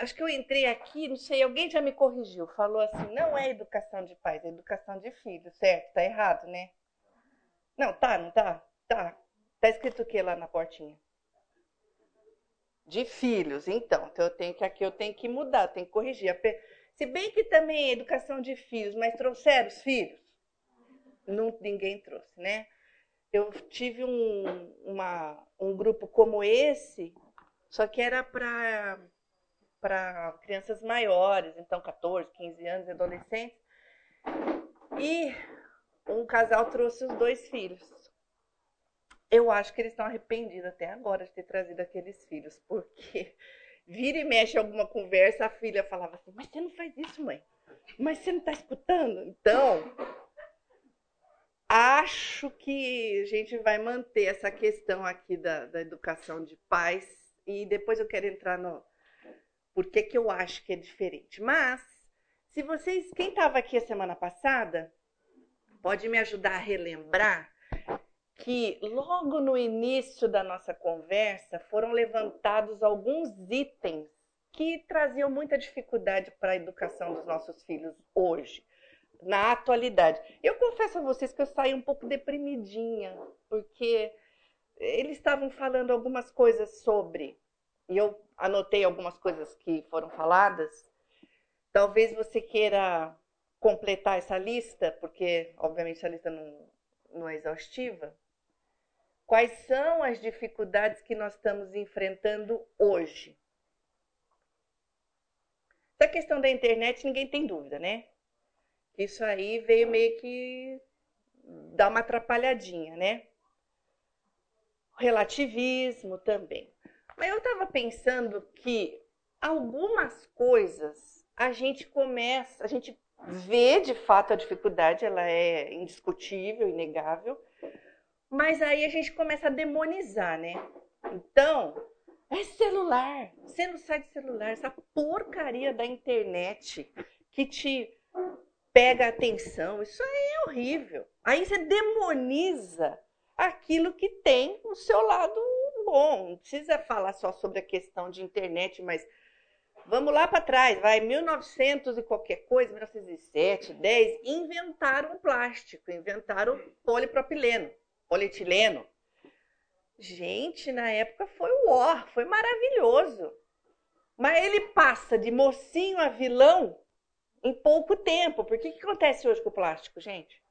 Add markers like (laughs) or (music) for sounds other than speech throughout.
acho que eu entrei aqui, não sei, alguém já me corrigiu, falou assim, não é educação de pais, é educação de filhos, certo? Tá errado, né? Não, tá, não tá? Tá. Tá escrito o que lá na portinha? De filhos, então. Então eu tenho que aqui eu tenho que mudar, tenho que corrigir. Se bem que também é educação de filhos, mas trouxeram os filhos? Não, ninguém trouxe, né? Eu tive um, uma, um grupo como esse, só que era para para crianças maiores, então 14, 15 anos, adolescentes. E um casal trouxe os dois filhos. Eu acho que eles estão arrependidos até agora de ter trazido aqueles filhos, porque (laughs) vira e mexe alguma conversa, a filha falava assim: Mas você não faz isso, mãe? Mas você não está escutando? Então, acho que a gente vai manter essa questão aqui da, da educação de pais e depois eu quero entrar no por que, que eu acho que é diferente. Mas, se vocês, quem estava aqui a semana passada, pode me ajudar a relembrar que logo no início da nossa conversa foram levantados alguns itens que traziam muita dificuldade para a educação dos nossos filhos hoje, na atualidade. Eu confesso a vocês que eu saí um pouco deprimidinha, porque eles estavam falando algumas coisas sobre, e eu anotei algumas coisas que foram faladas. Talvez você queira completar essa lista, porque obviamente a lista não, não é exaustiva. Quais são as dificuldades que nós estamos enfrentando hoje? Essa questão da internet, ninguém tem dúvida, né? Isso aí veio meio que dar uma atrapalhadinha, né? Relativismo também. Mas eu estava pensando que algumas coisas a gente começa, a gente vê de fato a dificuldade, ela é indiscutível, inegável, mas aí a gente começa a demonizar, né? Então, é celular. Você não sai de celular. Essa porcaria da internet que te pega atenção. Isso aí é horrível. Aí você demoniza aquilo que tem o seu lado bom. Não precisa falar só sobre a questão de internet, mas vamos lá para trás. Vai 1900 e qualquer coisa, 1907, 10, inventaram o plástico, inventaram o polipropileno polietileno. Gente, na época foi o ó, foi maravilhoso. Mas ele passa de mocinho a vilão em pouco tempo. Por que, que acontece hoje com o plástico, gente?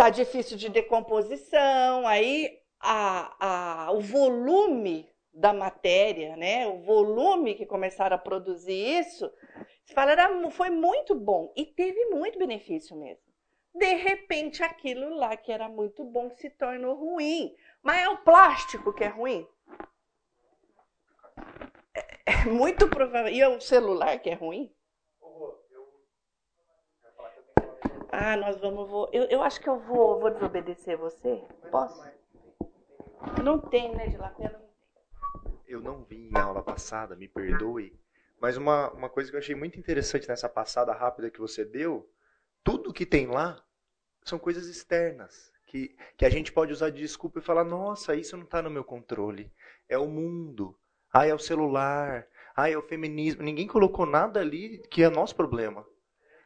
Tá difícil de decomposição, aí a, a, o volume da matéria, né? O volume que começaram a produzir isso, fala, foi muito bom e teve muito benefício mesmo de repente aquilo lá que era muito bom se tornou ruim. Mas é o plástico que é ruim? É, é muito provável. E é o celular que é ruim? Ah, nós vamos. Vou, eu, eu acho que eu vou, vou desobedecer você. Posso? Não tem, né, de lapela? Eu não vim na aula passada, me perdoe. Mas uma, uma coisa que eu achei muito interessante nessa passada rápida que você deu tudo que tem lá são coisas externas. Que, que a gente pode usar de desculpa e falar: nossa, isso não está no meu controle. É o mundo. Ah, é o celular. Ah, é o feminismo. Ninguém colocou nada ali que é nosso problema.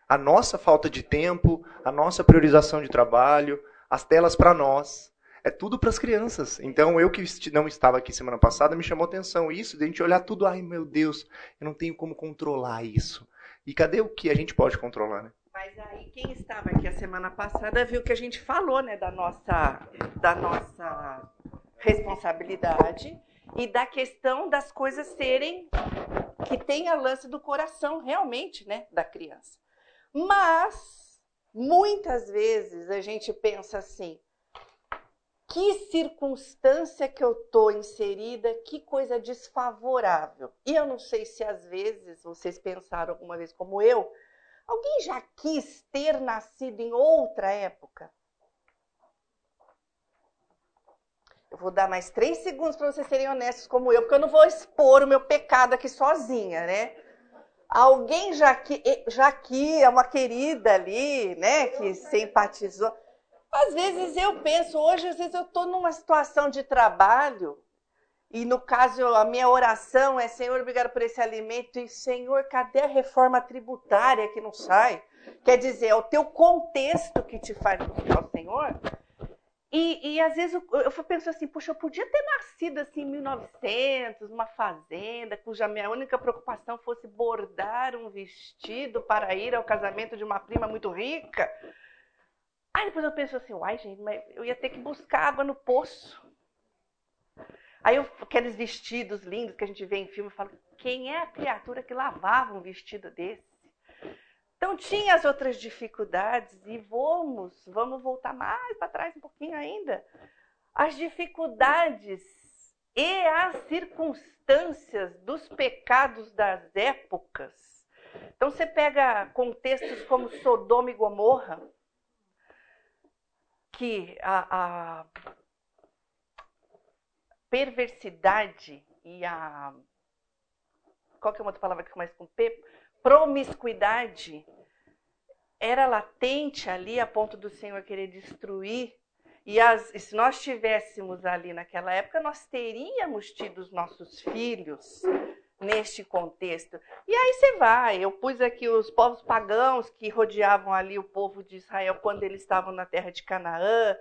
A nossa falta de tempo, a nossa priorização de trabalho, as telas para nós. É tudo para as crianças. Então, eu que não estava aqui semana passada, me chamou atenção isso, de a gente olhar tudo, ai meu Deus, eu não tenho como controlar isso. E cadê o que a gente pode controlar, né? Mas aí quem estava aqui a semana passada viu que a gente falou, né, da nossa, da nossa responsabilidade e da questão das coisas serem que tem a lance do coração realmente, né, da criança. Mas muitas vezes a gente pensa assim: que circunstância que eu estou inserida, que coisa desfavorável. E eu não sei se às vezes vocês pensaram alguma vez como eu, Alguém já quis ter nascido em outra época? Eu vou dar mais três segundos para vocês serem honestos como eu, porque eu não vou expor o meu pecado aqui sozinha, né? Alguém já que, já que é uma querida ali, né, que simpatizou. Às vezes eu penso, hoje, às vezes eu estou numa situação de trabalho E no caso, a minha oração é: Senhor, obrigado por esse alimento. E Senhor, cadê a reforma tributária que não sai? Quer dizer, é o teu contexto que te faz buscar o Senhor. E, e às vezes eu, eu penso assim, puxa, eu podia ter nascido assim em 1900, numa fazenda, cuja minha única preocupação fosse bordar um vestido para ir ao casamento de uma prima muito rica. Aí depois eu penso assim, uai gente, mas eu ia ter que buscar água no poço. Aí eu, aqueles vestidos lindos que a gente vê em filme, eu falo, quem é a criatura que lavava um vestido desse? Então tinha as outras dificuldades e vamos, vamos voltar mais para trás um pouquinho ainda. As dificuldades e as circunstâncias dos pecados das épocas. Então você pega contextos como Sodoma e Gomorra, que a, a perversidade e a qual que é uma outra palavra que começa com P? Promiscuidade era latente ali a ponto do Senhor querer destruir. E, as, e se nós estivéssemos ali naquela época, nós teríamos tido os nossos filhos neste contexto. E aí você vai, eu pus aqui os povos pagãos que rodeavam ali o povo de Israel quando eles estavam na terra de Canaã,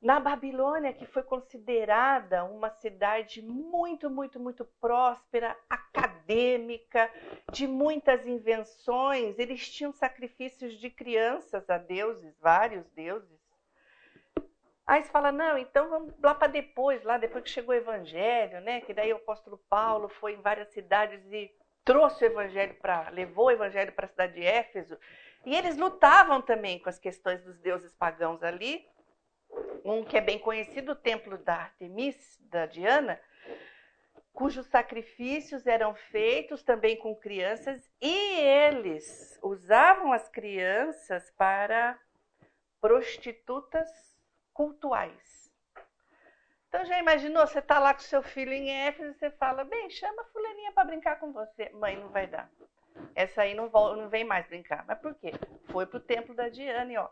na Babilônia, que foi considerada uma cidade muito, muito, muito próspera, acadêmica, de muitas invenções, eles tinham sacrifícios de crianças a deuses, vários deuses. Aí você fala, não, então vamos lá para depois, lá depois que chegou o evangelho, né? Que daí o apóstolo Paulo foi em várias cidades e trouxe o evangelho para, levou o evangelho para a cidade de Éfeso. E eles lutavam também com as questões dos deuses pagãos ali, um que é bem conhecido, o templo da Artemis, da Diana, cujos sacrifícios eram feitos também com crianças e eles usavam as crianças para prostitutas cultuais. Então já imaginou, você está lá com seu filho em Éfeso e você fala, bem, chama a fulaninha para brincar com você. Mãe, não vai dar. Essa aí não, não vem mais brincar. Mas por quê? Foi para o templo da Diana, ó.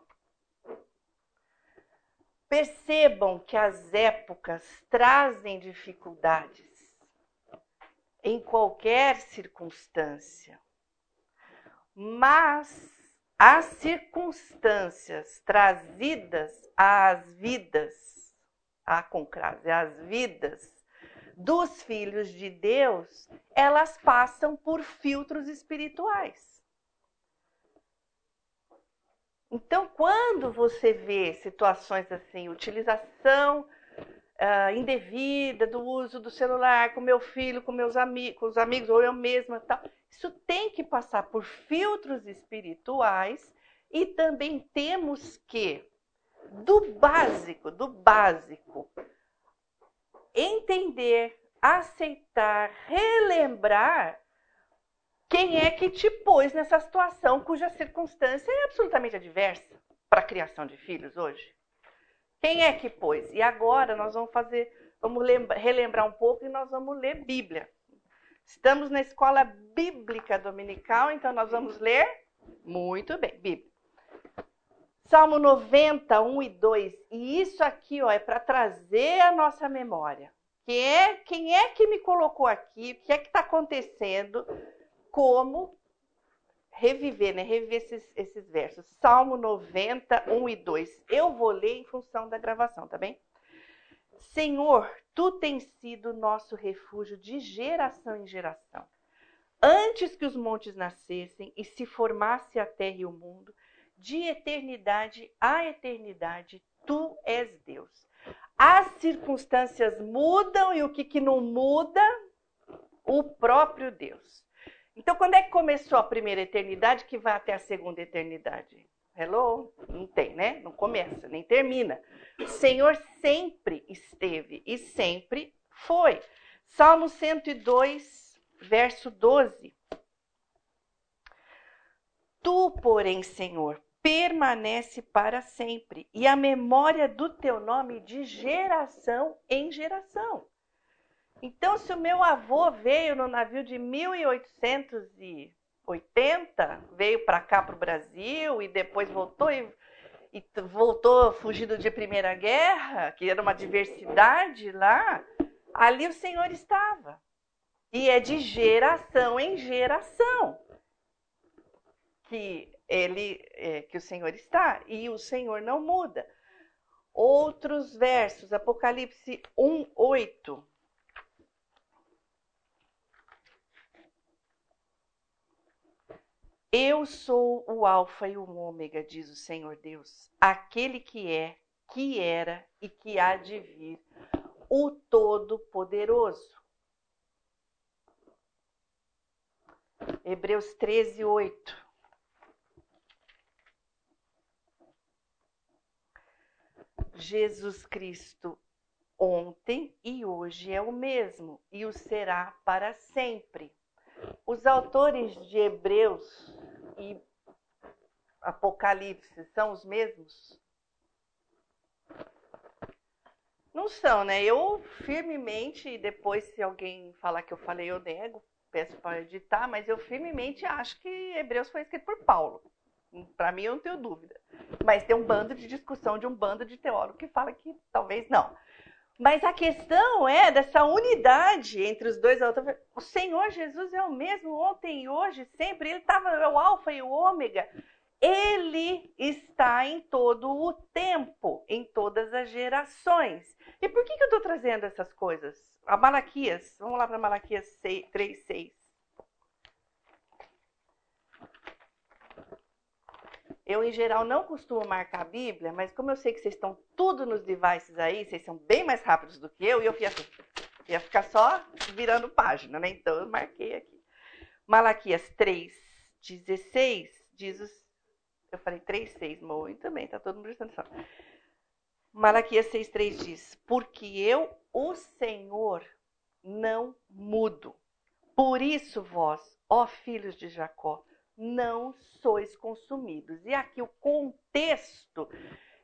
Percebam que as épocas trazem dificuldades em qualquer circunstância, mas as circunstâncias trazidas às vidas, a concrase, às vidas dos filhos de Deus, elas passam por filtros espirituais. Então, quando você vê situações assim, utilização uh, indevida do uso do celular com meu filho, com meus amigos, com os amigos ou eu mesma, tal, isso tem que passar por filtros espirituais e também temos que do básico, do básico, entender, aceitar, relembrar quem é que te pôs nessa situação cuja circunstância é absolutamente adversa para a criação de filhos hoje? Quem é que pôs? E agora nós vamos fazer, vamos lembra, relembrar um pouco e nós vamos ler Bíblia. Estamos na escola bíblica dominical, então nós vamos ler muito bem, Bíblia. Salmo 90, 1 e 2. E isso aqui ó, é para trazer a nossa memória. Quem é, quem é que me colocou aqui? O que é que está acontecendo? Como reviver, né? Reviver esses, esses versos. Salmo 90, 1 e 2. Eu vou ler em função da gravação, tá bem? Senhor, tu tens sido nosso refúgio de geração em geração. Antes que os montes nascessem e se formasse a terra e o mundo, de eternidade a eternidade, tu és Deus. As circunstâncias mudam e o que, que não muda? O próprio Deus. Então, quando é que começou a primeira eternidade que vai até a segunda eternidade? Hello? Não tem, né? Não começa, nem termina. O Senhor sempre esteve e sempre foi. Salmo 102, verso 12. Tu, porém, Senhor, permanece para sempre, e a memória do teu nome de geração em geração. Então, se o meu avô veio no navio de 1880, veio para cá para o Brasil e depois voltou e, e, voltou fugido de Primeira Guerra, que era uma diversidade lá, Ali o Senhor estava. E é de geração em geração que ele é, que o Senhor está e o Senhor não muda. Outros versos, Apocalipse 1, 8. Eu sou o Alfa e o Ômega, diz o Senhor Deus, aquele que é, que era e que há de vir, o Todo-Poderoso. Hebreus 13, 8. Jesus Cristo ontem e hoje é o mesmo e o será para sempre. Os autores de Hebreus e Apocalipse são os mesmos? Não são, né? Eu firmemente, depois se alguém falar que eu falei, eu nego, peço para editar, mas eu firmemente acho que Hebreus foi escrito por Paulo. Para mim, eu não tenho dúvida. Mas tem um bando de discussão de um bando de teólogos que fala que talvez não. Mas a questão é dessa unidade entre os dois. O Senhor Jesus é o mesmo ontem e hoje, sempre. Ele estava é o alfa e o ômega. Ele está em todo o tempo, em todas as gerações. E por que, que eu estou trazendo essas coisas? A Malaquias, vamos lá para Malaquias 3, 6. Eu, em geral, não costumo marcar a Bíblia, mas como eu sei que vocês estão tudo nos devices aí, vocês são bem mais rápidos do que eu, e eu ia, ia ficar só virando página, né? Então eu marquei aqui. Malaquias 3, 16, diz os. Eu falei 3, 6, muito também, tá todo mundo prestando atenção. Malaquias 6, 3 diz: Porque eu, o Senhor, não mudo. Por isso vós, ó filhos de Jacó, não sois consumidos. E aqui o contexto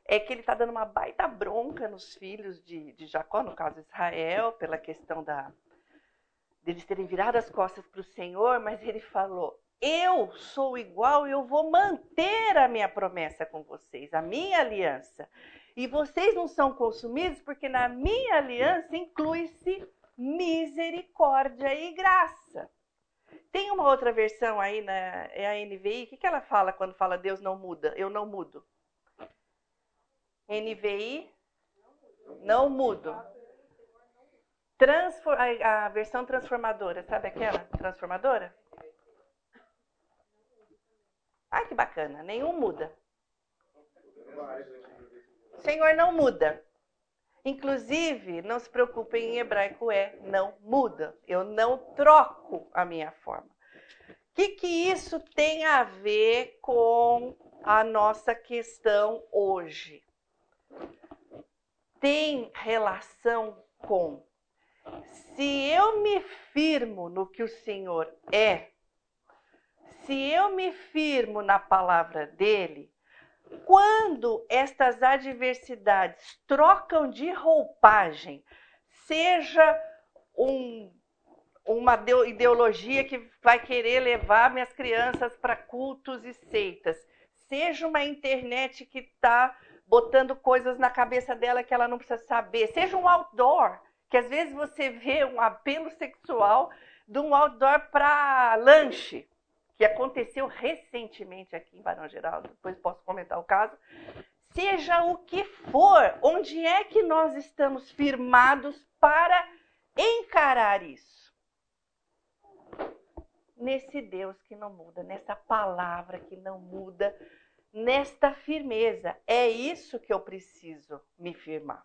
é que ele está dando uma baita bronca nos filhos de, de Jacó, no caso Israel, pela questão da deles terem virado as costas para o Senhor, mas ele falou: Eu sou igual, eu vou manter a minha promessa com vocês, a minha aliança. E vocês não são consumidos porque na minha aliança inclui-se misericórdia e graça. Tem uma outra versão aí na é a NVI. O que, que ela fala quando fala Deus não muda? Eu não mudo. NVI, não mudo. Transfor a, a versão transformadora, sabe aquela transformadora? Ai, que bacana. Nenhum muda. Senhor não muda. Inclusive, não se preocupem, em hebraico é não muda. Eu não troco a minha forma. O que, que isso tem a ver com a nossa questão hoje? Tem relação com se eu me firmo no que o Senhor é, se eu me firmo na palavra dele, quando estas adversidades trocam de roupagem, seja um, uma ideologia que vai querer levar minhas crianças para cultos e seitas, seja uma internet que está botando coisas na cabeça dela que ela não precisa saber, seja um outdoor, que às vezes você vê um apelo sexual de um outdoor para lanche que aconteceu recentemente aqui em Barão Geraldo, depois posso comentar o caso. Seja o que for, onde é que nós estamos firmados para encarar isso? Nesse Deus que não muda, nessa palavra que não muda, nesta firmeza. É isso que eu preciso me firmar.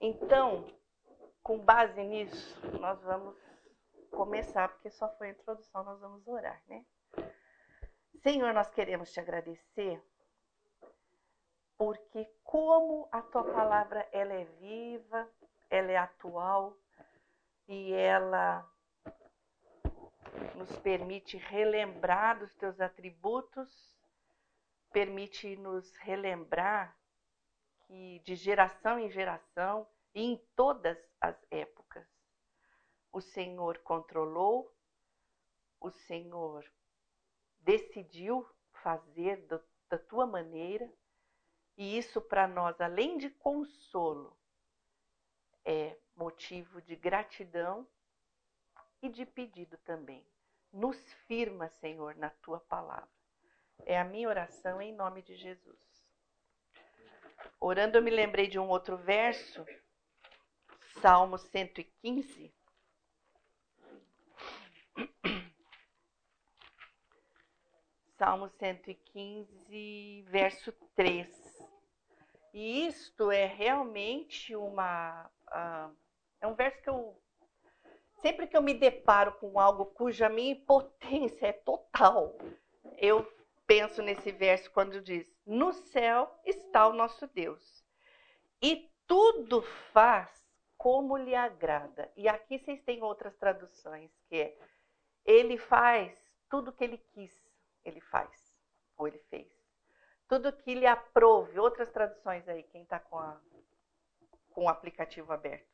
Então, com base nisso, nós vamos começar, porque só foi a introdução, nós vamos orar, né? Senhor, nós queremos te agradecer, porque como a tua palavra ela é viva, ela é atual e ela nos permite relembrar dos teus atributos, permite nos relembrar que de geração em geração e em todas as épocas o Senhor controlou, o Senhor decidiu fazer do, da tua maneira, e isso para nós, além de consolo, é motivo de gratidão e de pedido também. Nos firma, Senhor, na tua palavra. É a minha oração em nome de Jesus. Orando, eu me lembrei de um outro verso, Salmo 115. Salmo 115, verso 3. E isto é realmente uma. Uh, é um verso que eu. Sempre que eu me deparo com algo cuja minha impotência é total, eu penso nesse verso quando diz: No céu está o nosso Deus, e tudo faz como lhe agrada. E aqui vocês têm outras traduções, que é: Ele faz tudo o que ele quis ele faz, ou ele fez. Tudo que lhe aprove, outras traduções aí, quem está com, com o aplicativo aberto.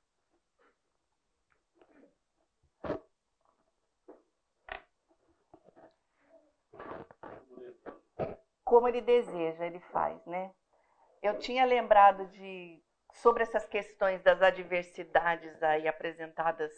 Como ele deseja, ele faz, né? Eu tinha lembrado de sobre essas questões das adversidades aí apresentadas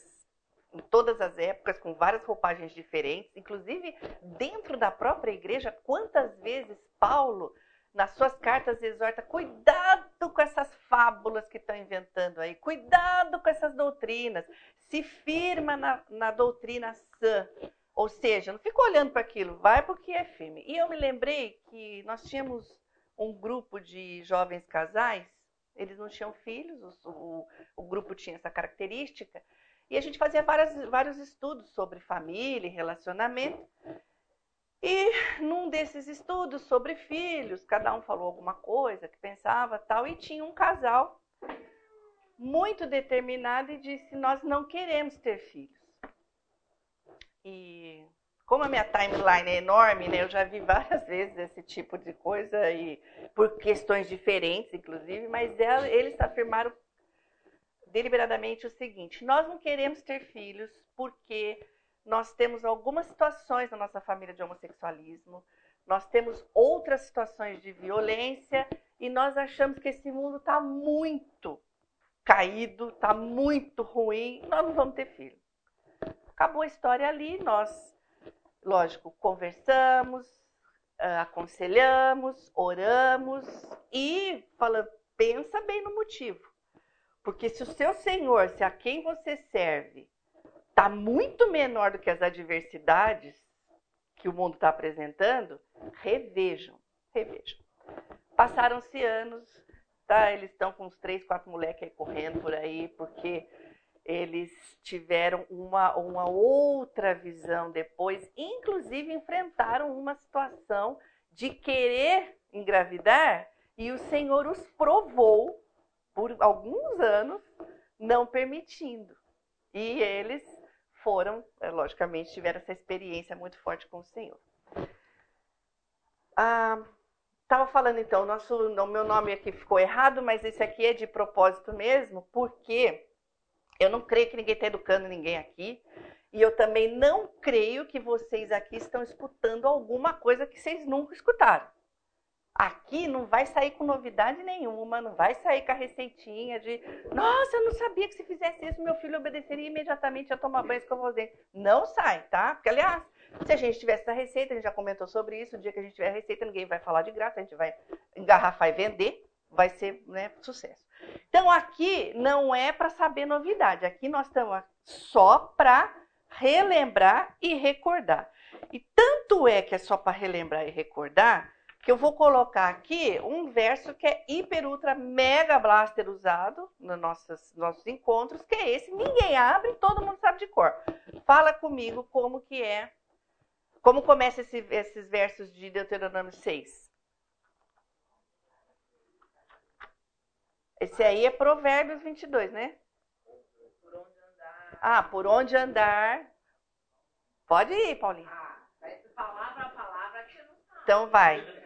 em todas as épocas, com várias roupagens diferentes, inclusive dentro da própria igreja, quantas vezes Paulo, nas suas cartas, exorta: cuidado com essas fábulas que estão inventando aí, cuidado com essas doutrinas, se firma na, na doutrina sã. Ou seja, não fica olhando para aquilo, vai porque é firme. E eu me lembrei que nós tínhamos um grupo de jovens casais, eles não tinham filhos, o, o, o grupo tinha essa característica, e a gente fazia várias, vários estudos sobre família e relacionamento. E num desses estudos sobre filhos, cada um falou alguma coisa que pensava tal, e tinha um casal muito determinado e disse: Nós não queremos ter filhos. E como a minha timeline é enorme, né, eu já vi (laughs) várias vezes esse tipo de coisa, e por questões diferentes, inclusive, mas ela, eles afirmaram deliberadamente o seguinte: nós não queremos ter filhos porque nós temos algumas situações na nossa família de homossexualismo, nós temos outras situações de violência e nós achamos que esse mundo está muito caído, está muito ruim, nós não vamos ter filho. Acabou a história ali, nós, lógico, conversamos, ah, aconselhamos, oramos e falando, pensa bem no motivo. Porque se o seu Senhor, se a quem você serve, está muito menor do que as adversidades que o mundo está apresentando, revejam, revejam. Passaram-se anos, tá? Eles estão com uns três, quatro moleques aí correndo por aí, porque eles tiveram uma, uma outra visão depois, inclusive enfrentaram uma situação de querer engravidar e o Senhor os provou por alguns anos não permitindo. E eles foram, é, logicamente, tiveram essa experiência muito forte com o Senhor. Estava ah, falando então, nosso, o meu nome aqui ficou errado, mas esse aqui é de propósito mesmo, porque eu não creio que ninguém está educando ninguém aqui. E eu também não creio que vocês aqui estão escutando alguma coisa que vocês nunca escutaram. Aqui não vai sair com novidade nenhuma, não vai sair com a receitinha de nossa, eu não sabia que se fizesse isso, meu filho obedeceria imediatamente a tomar banho com dentes. Não sai, tá? Porque, aliás, se a gente tivesse essa receita, a gente já comentou sobre isso, o dia que a gente tiver a receita, ninguém vai falar de graça, a gente vai engarrafar e vender, vai ser né, sucesso. Então, aqui não é para saber novidade, aqui nós estamos só para relembrar e recordar. E tanto é que é só para relembrar e recordar que eu vou colocar aqui um verso que é hiper, ultra, mega blaster usado nos nossos, nossos encontros, que é esse. Ninguém abre, todo mundo sabe de cor. Fala comigo como que é, como começa esse, esses versos de Deuteronômio 6. Esse aí é Provérbios 22, né? Por onde andar. Ah, por onde andar. Pode ir, Paulinho. Ah, palavra a palavra que não sabe. Então vai.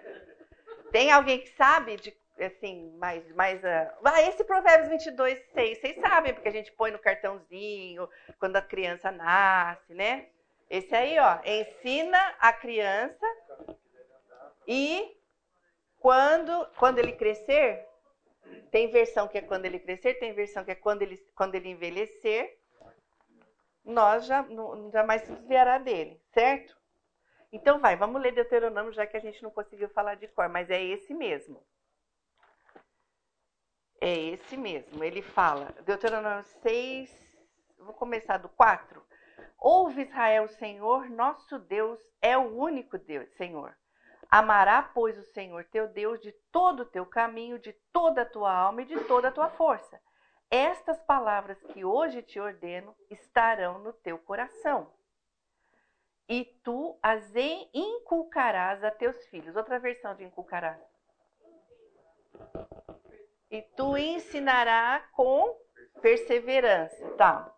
Tem alguém que sabe de assim, mais mais uh... ah, esse Provérbios 22, 6, vocês sabem, porque a gente põe no cartãozinho quando a criança nasce, né? Esse aí, ó, ensina a criança e quando quando ele crescer, Tem versão que é quando ele crescer, tem versão que é quando ele, quando ele envelhecer. Nós já não, jamais se desviará dele, certo? Então vai, vamos ler Deuteronômio, já que a gente não conseguiu falar de cor, mas é esse mesmo. É esse mesmo. Ele fala, Deuteronômio 6, vou começar do 4. Ouve Israel, o Senhor, nosso Deus, é o único Deus, Senhor. Amará, pois, o Senhor teu Deus de todo o teu caminho, de toda a tua alma e de toda a tua força. Estas palavras que hoje te ordeno estarão no teu coração. E tu as inculcarás a teus filhos. Outra versão de inculcarás. E tu ensinará com perseverança. Tá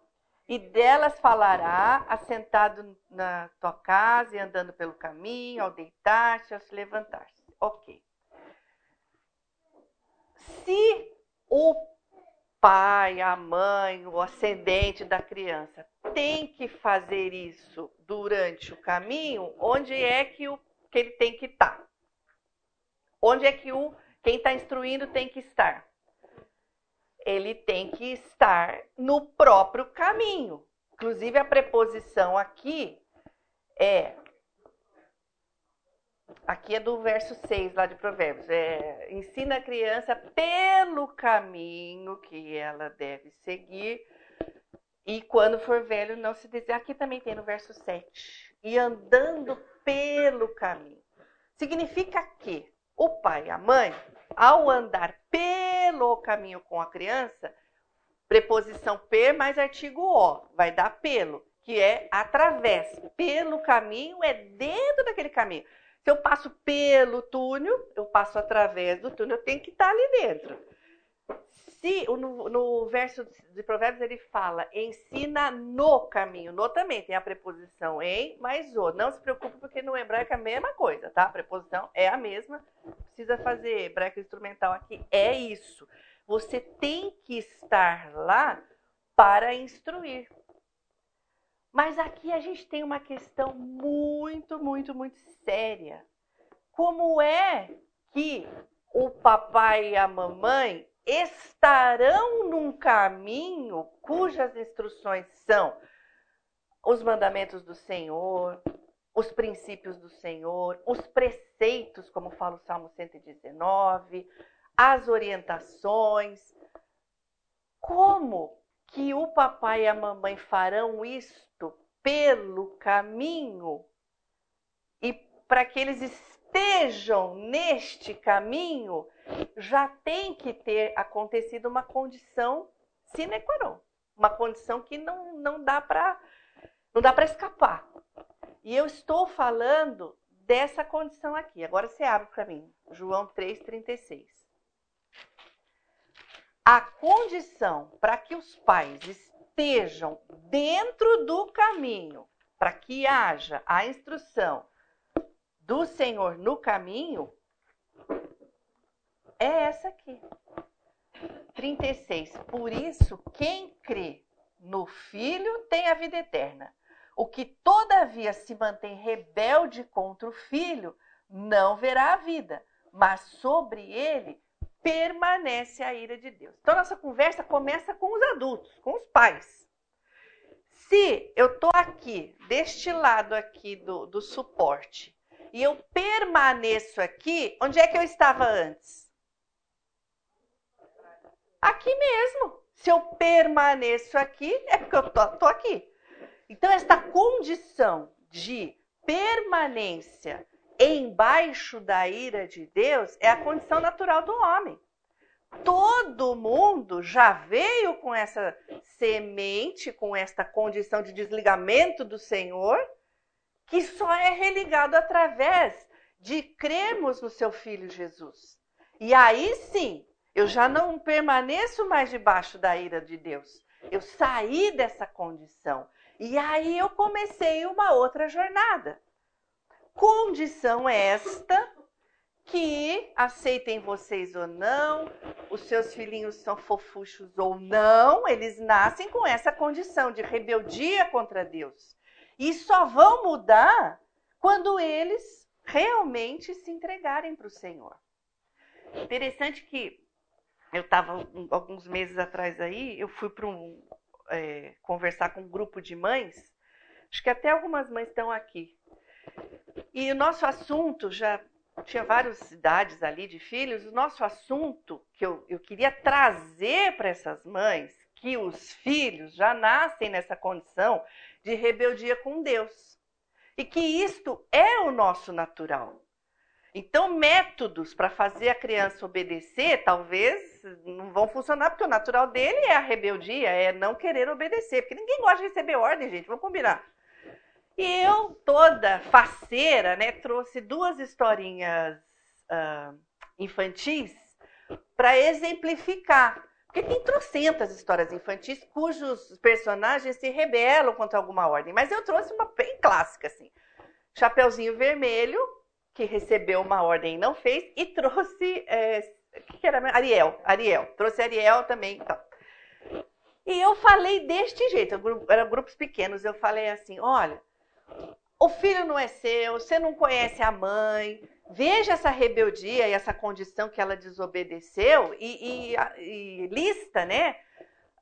e delas falará, assentado na tua casa e andando pelo caminho, ao deitar-se, ao se levantar-se. Ok. Se o pai, a mãe, o ascendente da criança tem que fazer isso durante o caminho, onde é que, o, que ele tem que estar? Onde é que o quem está instruindo tem que estar? ele tem que estar no próprio caminho. Inclusive, a preposição aqui é. Aqui é do verso 6 lá de Provérbios. É, ensina a criança pelo caminho que ela deve seguir. E quando for velho, não se dizer. Aqui também tem no verso 7. E andando pelo caminho. Significa que o pai e a mãe, ao andar pelo caminho com a criança, preposição per mais artigo o, vai dar pelo, que é através. Pelo caminho é dentro daquele caminho. Se eu passo pelo túnel, eu passo através do túnel, eu tenho que estar ali dentro se no, no, verso de Provérbios ele fala ensina no caminho. No também tem a preposição em, mais o. Não se preocupe porque no hebraico é a mesma coisa, tá? A preposição é a mesma. Precisa fazer hebraico instrumental aqui. É isso. Você tem que estar lá para instruir. Mas aqui a gente tem uma questão muito, muito, muito séria. Como é que o papai e a mamãe estarão num caminho cujas instruções são os mandamentos do Senhor, os princípios do Senhor, os preceitos, como fala o Salmo 119, as orientações. Como que o papai e a mamãe farão isto pelo caminho e para que eles estejam neste caminho, já tem que ter acontecido uma condição sine qua non, uma condição que não, não dá para não dá para escapar. E eu estou falando dessa condição aqui. Agora você abre para mim, João 3:36. A condição para que os pais estejam dentro do caminho, para que haja a instrução do Senhor no caminho é essa aqui. 36. Por isso, quem crê no Filho tem a vida eterna. O que todavia se mantém rebelde contra o Filho não verá a vida, mas sobre ele permanece a ira de Deus. Então, nossa conversa começa com os adultos, com os pais. Se eu estou aqui, deste lado aqui do, do suporte, e eu permaneço aqui, onde é que eu estava antes? Aqui mesmo. Se eu permaneço aqui, é porque eu tô aqui. Então, esta condição de permanência embaixo da ira de Deus é a condição natural do homem. Todo mundo já veio com essa semente, com esta condição de desligamento do Senhor que só é religado através de crermos no seu filho Jesus. E aí sim, eu já não permaneço mais debaixo da ira de Deus. Eu saí dessa condição. E aí eu comecei uma outra jornada. Condição esta que aceitem vocês ou não, os seus filhinhos são fofuchos ou não, eles nascem com essa condição de rebeldia contra Deus. E só vão mudar quando eles realmente se entregarem para o Senhor. Interessante que eu estava alguns meses atrás aí, eu fui para um é, conversar com um grupo de mães, acho que até algumas mães estão aqui. E o nosso assunto já tinha várias cidades ali de filhos, o nosso assunto que eu, eu queria trazer para essas mães, que os filhos já nascem nessa condição de rebeldia com Deus. E que isto é o nosso natural. Então, métodos para fazer a criança obedecer, talvez não vão funcionar, porque o natural dele é a rebeldia, é não querer obedecer. Porque ninguém gosta de receber ordem, gente, vamos combinar. E eu, toda faceira, né, trouxe duas historinhas uh, infantis para exemplificar. Porque tem trocentas histórias infantis cujos personagens se rebelam contra alguma ordem. Mas eu trouxe uma bem clássica, assim. Chapeuzinho Vermelho, que recebeu uma ordem e não fez, e trouxe. É, que era? Ariel. Ariel. Trouxe Ariel também. Então. E eu falei deste jeito, eram grupos pequenos. Eu falei assim: olha, o filho não é seu, você não conhece a mãe. Veja essa rebeldia e essa condição que ela desobedeceu e, e, e lista, né?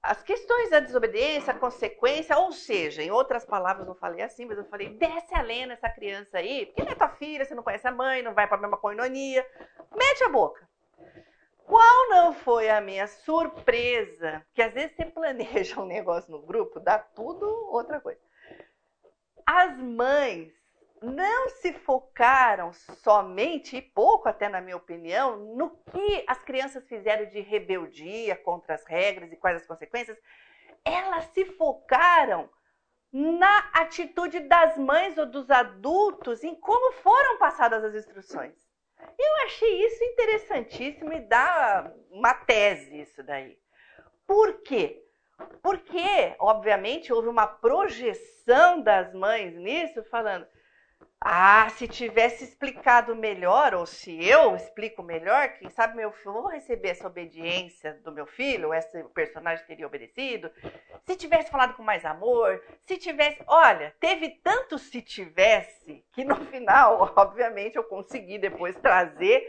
as questões da desobediência, a consequência, ou seja, em outras palavras, não falei assim, mas eu falei, desce a lenda essa criança aí, porque não é tua filha, você não conhece a mãe, não vai para a mesma coinonia, mete a boca. Qual não foi a minha surpresa? Que às vezes você planeja um (laughs) negócio no grupo, dá tudo outra coisa. As mães não se focaram somente, e pouco até na minha opinião, no que as crianças fizeram de rebeldia contra as regras e quais as consequências. Elas se focaram na atitude das mães ou dos adultos, em como foram passadas as instruções. Eu achei isso interessantíssimo e dá uma tese isso daí. Por quê? Porque, obviamente, houve uma projeção das mães nisso, falando: ah, se tivesse explicado melhor, ou se eu explico melhor, quem sabe meu filho, vou receber essa obediência do meu filho, esse personagem teria obedecido. Se tivesse falado com mais amor, se tivesse. Olha, teve tanto se tivesse, que no final, (laughs) obviamente, eu consegui depois trazer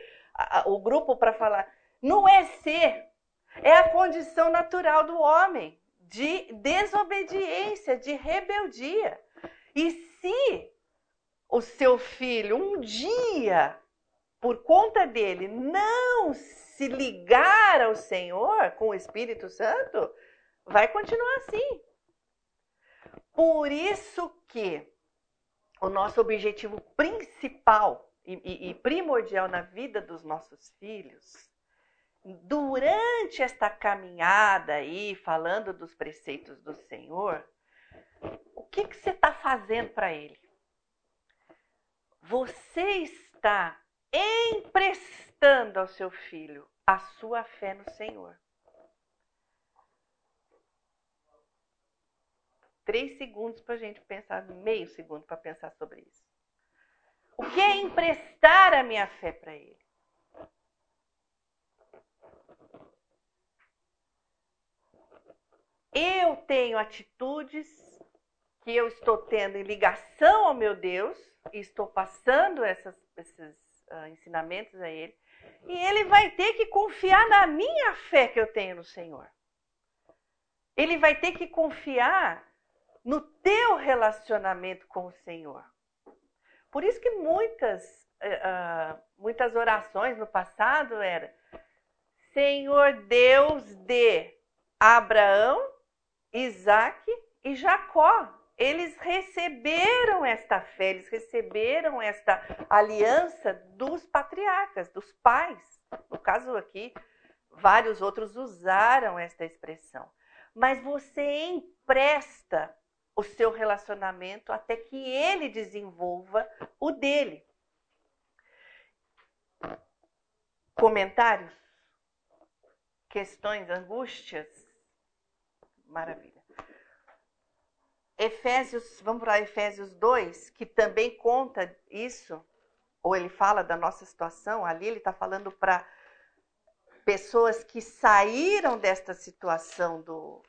o grupo para falar. Não é ser, é a condição natural do homem de desobediência, de rebeldia. E se o seu filho um dia, por conta dele, não se ligar ao Senhor com o Espírito Santo, vai continuar assim. Por isso que o nosso objetivo principal e, e, primordial na vida dos nossos filhos, durante esta caminhada aí, falando dos preceitos do Senhor, o que, que você está fazendo para ele? Você está emprestando ao seu filho a sua fé no Senhor. Três segundos para a gente pensar, meio segundo para pensar sobre isso. O que é emprestar a minha fé para ele? Eu tenho atitudes que eu estou tendo em ligação ao meu Deus e estou passando essas, esses uh, ensinamentos a ele, e ele vai ter que confiar na minha fé que eu tenho no Senhor. Ele vai ter que confiar no teu relacionamento com o Senhor. Por isso que muitas, uh, muitas orações no passado era Senhor Deus de Abraão, Isaac e Jacó eles receberam esta fé, eles receberam esta aliança dos patriarcas, dos pais. No caso aqui, vários outros usaram esta expressão. Mas você empresta o seu relacionamento até que ele desenvolva o dele. Comentários? Questões, angústias? Maravilha. Efésios, vamos para Efésios 2, que também conta isso, ou ele fala da nossa situação, ali ele está falando para pessoas que saíram desta situação do,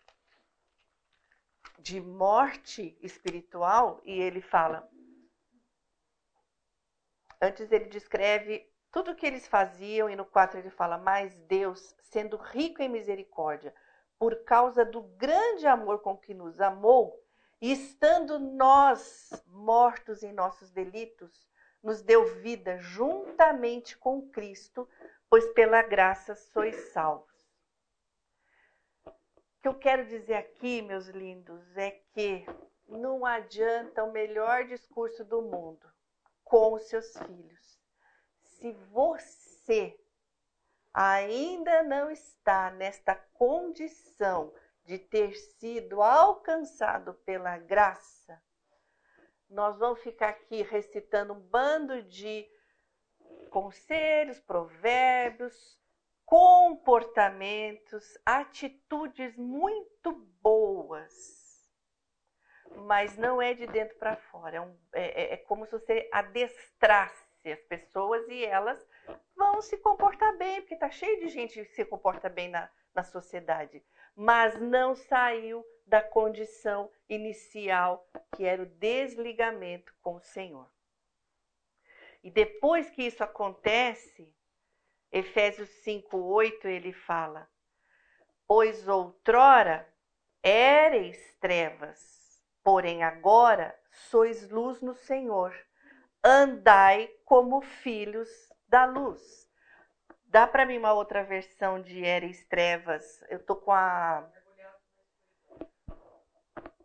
de morte espiritual, e ele fala. Antes ele descreve tudo que eles faziam, e no 4 ele fala, mas Deus, sendo rico em misericórdia, por causa do grande amor com que nos amou, e estando nós mortos em nossos delitos, nos deu vida juntamente com Cristo, pois pela graça sois salvos. O que eu quero dizer aqui, meus lindos, é que não adianta o melhor discurso do mundo com os seus filhos. Se você ainda não está nesta condição de ter sido alcançado pela graça, nós vamos ficar aqui recitando um bando de conselhos, provérbios, comportamentos, atitudes muito boas, mas não é de dentro para fora. É, um, é, é, é como se você adestrasse as pessoas e elas vão se comportar bem, porque está cheio de gente que se comporta bem na, na sociedade, mas não saiu da condição inicial, que era o desligamento com o Senhor. E depois que isso acontece, Efésios 5:8 ele fala: Pois outrora éreis trevas, porém agora sois luz no Senhor. Andai como filhos da luz. Dá para mim uma outra versão de éreis trevas? Eu tô com a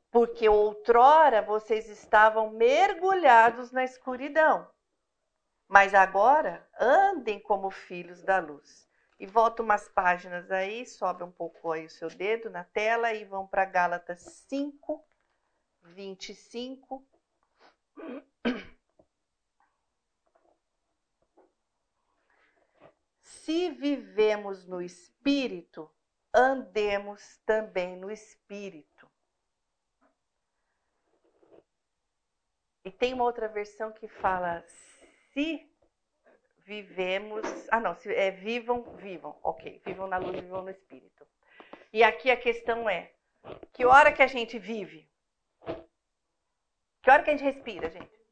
porque outrora vocês estavam mergulhados na escuridão. Mas agora andem como filhos da luz. E volta umas páginas aí, sobe um pouco aí o seu dedo na tela e vão para Gálatas 5, 25. Se vivemos no espírito, andemos também no espírito. E tem uma outra versão que fala: se vivemos. Ah, não, se, é vivam, vivam. Ok, vivam na luz, vivam no espírito. E aqui a questão é: que hora que a gente vive? Que hora que a gente respira, gente?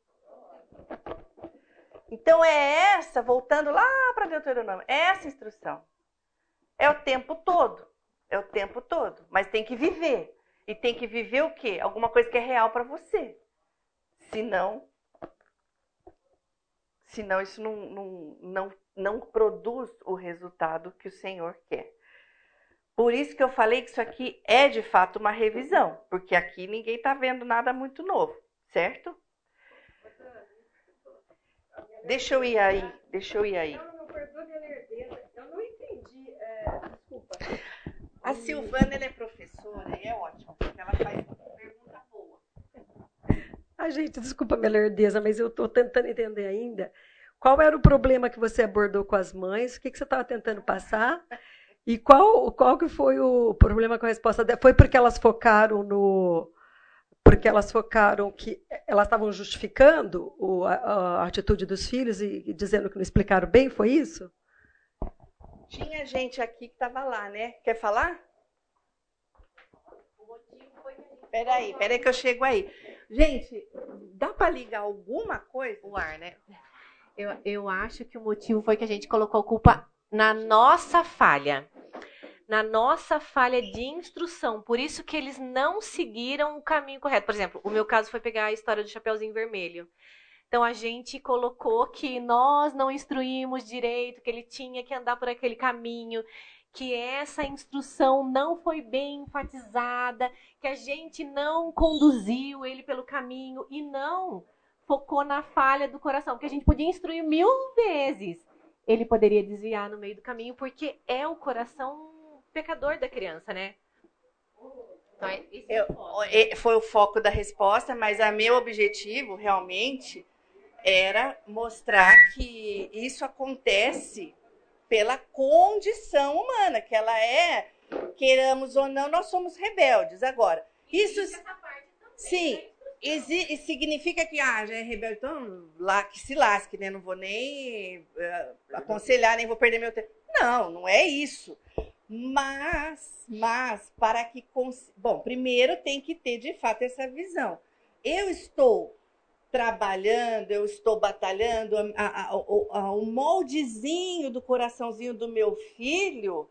Então é essa, voltando lá para Deuteronômio, é essa instrução. É o tempo todo. É o tempo todo. Mas tem que viver. E tem que viver o quê? Alguma coisa que é real para você. Senão, senão isso não, não, não, não produz o resultado que o Senhor quer. Por isso que eu falei que isso aqui é de fato uma revisão, porque aqui ninguém está vendo nada muito novo, certo? Deixa eu ir aí, deixa eu ir aí. Eu não entendi, é, desculpa. A Silvana ela é professora e é ótimo, porque ela faz a gente, desculpa minha lerdeza, mas eu estou tentando entender ainda. Qual era o problema que você abordou com as mães? O que, que você estava tentando passar? E qual, qual que foi o problema com a resposta dela? Foi porque elas focaram no. Porque elas focaram que elas estavam justificando o, a, a, atitude dos filhos e, e dizendo que não explicaram bem? Foi isso? Tinha gente aqui que estava lá, né? Quer falar? Peraí, peraí que eu chego aí. Gente, dá para ligar alguma coisa? O ar, né? Eu, eu acho que o motivo foi que a gente colocou culpa na nossa falha. Na nossa falha de instrução. Por isso que eles não seguiram o caminho correto. Por exemplo, o meu caso foi pegar a história do Chapeuzinho Vermelho. Então a gente colocou que nós não instruímos direito, que ele tinha que andar por aquele caminho, que essa instrução não foi bem enfatizada, que a gente não conduziu ele pelo caminho e não focou na falha do coração, porque a gente podia instruir mil vezes. Ele poderia desviar no meio do caminho, porque é o coração pecador da criança, né? Então, é, Eu, é, foi o foco da resposta, mas a meu objetivo realmente era mostrar que isso acontece pela condição humana, que ela é, queiramos ou não, nós somos rebeldes. Agora, isso. Sim, e significa que ah, já é rebelde, então lá que se lasque, né? Não vou nem uh, aconselhar, nem vou perder meu tempo. Não, não é isso. Mas, mas, para que. Cons... Bom, primeiro tem que ter de fato essa visão. Eu estou trabalhando, eu estou batalhando, a, a, a, o moldezinho do coraçãozinho do meu filho,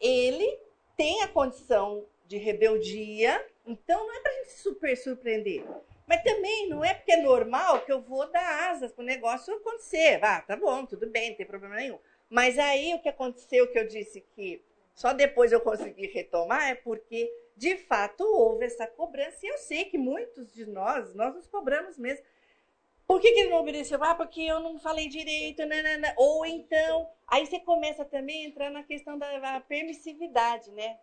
ele tem a condição de rebeldia, então não é para a gente super surpreender. Mas também não é porque é normal que eu vou dar asas para o negócio acontecer. Ah, tá bom, tudo bem, não tem problema nenhum. Mas aí o que aconteceu, que eu disse que só depois eu consegui retomar, é porque de fato houve essa cobrança. E eu sei que muitos de nós, nós nos cobramos mesmo. Por que, que ele não obedeceu? Ah, porque eu não falei direito. Nanana. Ou então, aí você começa também a entrar na questão da permissividade, né?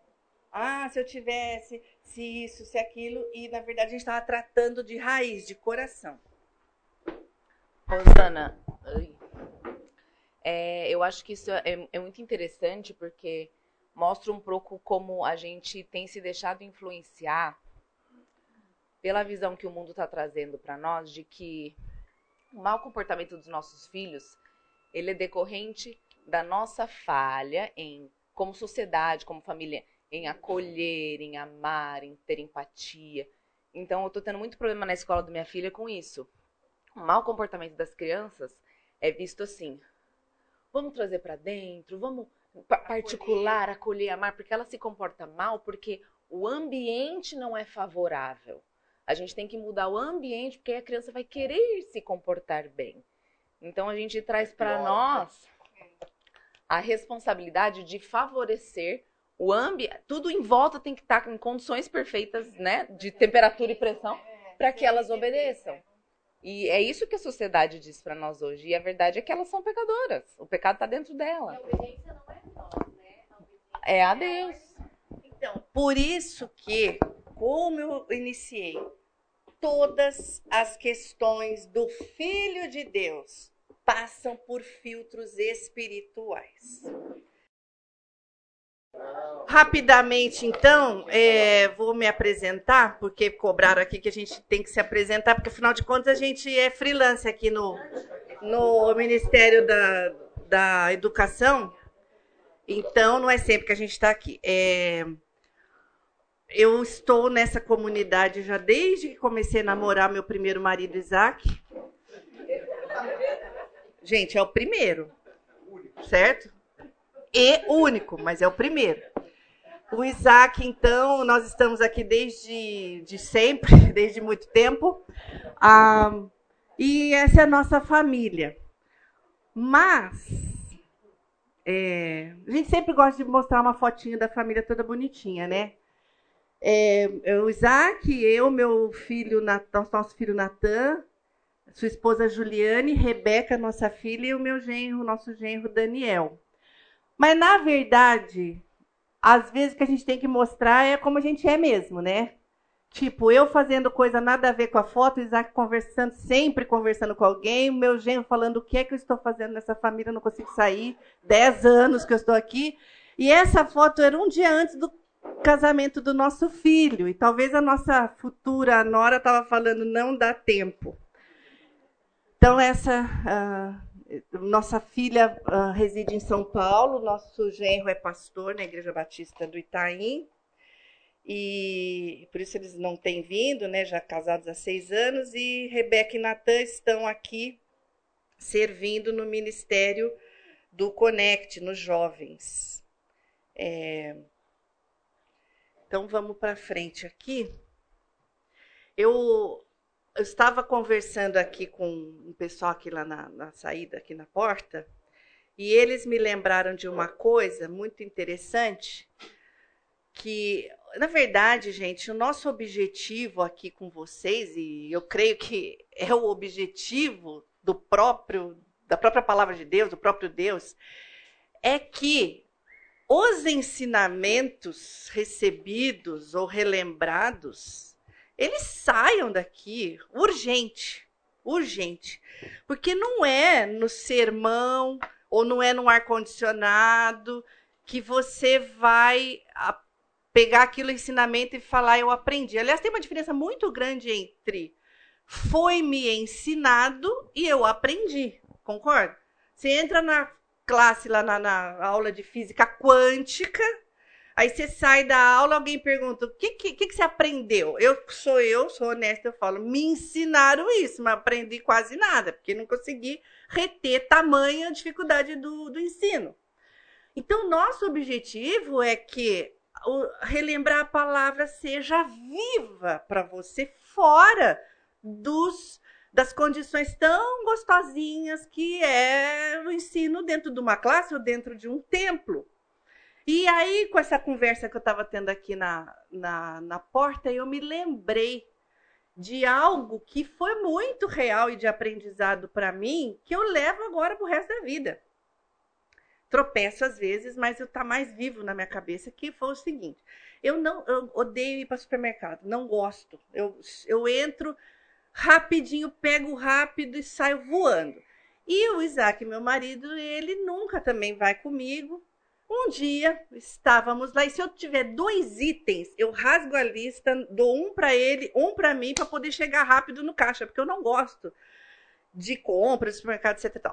Ah, se eu tivesse, se isso, se aquilo. E na verdade a gente estava tratando de raiz, de coração. Rosana, é, eu acho que isso é, é muito interessante porque mostra um pouco como a gente tem se deixado influenciar pela visão que o mundo está trazendo para nós de que o mau comportamento dos nossos filhos ele é decorrente da nossa falha em como sociedade, como família, em acolher, em amar, em ter empatia. Então, eu estou tendo muito problema na escola da minha filha com isso. O mau comportamento das crianças é visto assim: vamos trazer para dentro, vamos particular, acolher, amar, porque ela se comporta mal porque o ambiente não é favorável. A gente tem que mudar o ambiente porque a criança vai querer se comportar bem. Então a gente traz para nós a responsabilidade de favorecer o ambiente, tudo em volta tem que estar em condições perfeitas, né, de temperatura e pressão para que elas obedeçam. E é isso que a sociedade diz para nós hoje. E a verdade é que elas são pecadoras. O pecado está dentro dela. A obediência não é né? É a Deus. Então, por isso que, como eu iniciei, todas as questões do Filho de Deus passam por filtros espirituais. Rapidamente, então, é, vou me apresentar, porque cobraram aqui que a gente tem que se apresentar, porque afinal de contas a gente é freelance aqui no, no Ministério da, da Educação, então não é sempre que a gente está aqui. É, eu estou nessa comunidade já desde que comecei a namorar meu primeiro marido, Isaac. Gente, é o primeiro, certo? E único, mas é o primeiro. O Isaac, então, nós estamos aqui desde de sempre, (laughs) desde muito tempo. Ah, e essa é a nossa família. Mas é, a gente sempre gosta de mostrar uma fotinha da família toda bonitinha, né? É, é o Isaac, eu, meu filho, nosso filho Natan, sua esposa Juliane, Rebeca, nossa filha, e o meu genro, nosso genro Daniel. Mas, na verdade, às vezes o que a gente tem que mostrar é como a gente é mesmo, né? Tipo, eu fazendo coisa nada a ver com a foto, Isaac conversando, sempre conversando com alguém, meu genro falando o que é que eu estou fazendo nessa família, eu não consigo sair, dez anos que eu estou aqui. E essa foto era um dia antes do casamento do nosso filho, e talvez a nossa futura nora estava falando, não dá tempo. Então, essa uh, nossa filha uh, reside em São Paulo, nosso genro é pastor na Igreja Batista do Itaim. E por isso eles não têm vindo, né? Já casados há seis anos. E Rebeca e Natan estão aqui servindo no ministério do Conect, nos jovens. É... Então vamos para frente aqui. Eu eu estava conversando aqui com um pessoal aqui lá na, na, saída, aqui na porta, e eles me lembraram de uma coisa muito interessante, que, na verdade, gente, o nosso objetivo aqui com vocês, e eu creio que é o objetivo do próprio, da própria palavra de Deus, do próprio Deus, é que os ensinamentos recebidos ou relembrados eles saiam daqui urgente, urgente. Porque não é no sermão ou não é no ar-condicionado que você vai pegar aquilo ensinamento e falar, eu aprendi. Aliás, tem uma diferença muito grande entre foi me ensinado e eu aprendi. Concorda? Você entra na classe lá na, na aula de física quântica, Aí você sai da aula, alguém pergunta: o que, que, que você aprendeu? Eu sou eu, sou honesta, eu falo: me ensinaram isso, mas aprendi quase nada, porque não consegui reter tamanha dificuldade do, do ensino. Então, nosso objetivo é que relembrar a palavra seja viva para você fora dos das condições tão gostosinhas que é o ensino dentro de uma classe ou dentro de um templo. E aí, com essa conversa que eu estava tendo aqui na, na, na porta, eu me lembrei de algo que foi muito real e de aprendizado para mim, que eu levo agora para o resto da vida. Tropeço às vezes, mas está mais vivo na minha cabeça, que foi o seguinte. Eu não eu odeio ir para supermercado, não gosto. Eu, eu entro rapidinho, pego rápido e saio voando. E o Isaac, meu marido, ele nunca também vai comigo. Um dia estávamos lá e se eu tiver dois itens, eu rasgo a lista, dou um para ele, um para mim, para poder chegar rápido no caixa, porque eu não gosto de compras, supermercado, etc.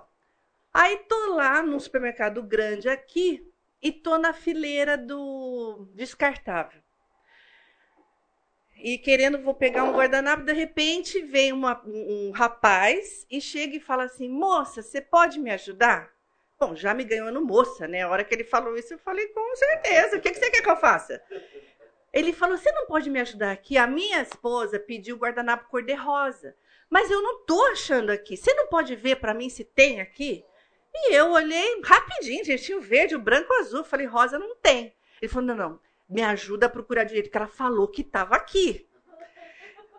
Aí tô lá num supermercado grande aqui e tô na fileira do descartável. E querendo, vou pegar um guardanapo, de repente vem uma, um rapaz e chega e fala assim: Moça, você pode me ajudar? Bom, já me ganhou no moça, né? A hora que ele falou isso, eu falei, com certeza, o que, que você quer que eu faça? Ele falou: Você não pode me ajudar aqui? A minha esposa pediu guardanapo cor-de-rosa, mas eu não tô achando aqui. Você não pode ver para mim se tem aqui? E eu olhei rapidinho, gente, tinha o verde, o branco, o azul. Falei: Rosa não tem. Ele falou: Não, não, me ajuda a procurar direito, que ela falou que estava aqui.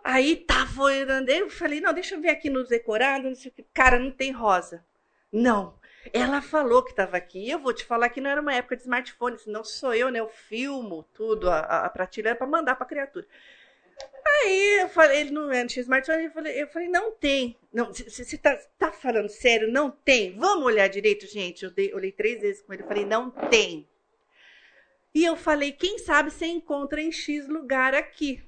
Aí tava olhando, eu falei: Não, deixa eu ver aqui nos decorados, não. Cara, não tem rosa. Não. Ela falou que estava aqui. Eu vou te falar que não era uma época de smartphone, senão sou eu, né? Eu filmo tudo, a, a prateleira para mandar para a criatura. Aí eu falei, ele não, tinha smartphone, eu falei, eu falei, não tem. Não, você está tá falando sério? Não tem. Vamos olhar direito, gente. Eu dei, olhei três vezes com ele, falei, não tem. E eu falei, quem sabe você encontra em X lugar aqui.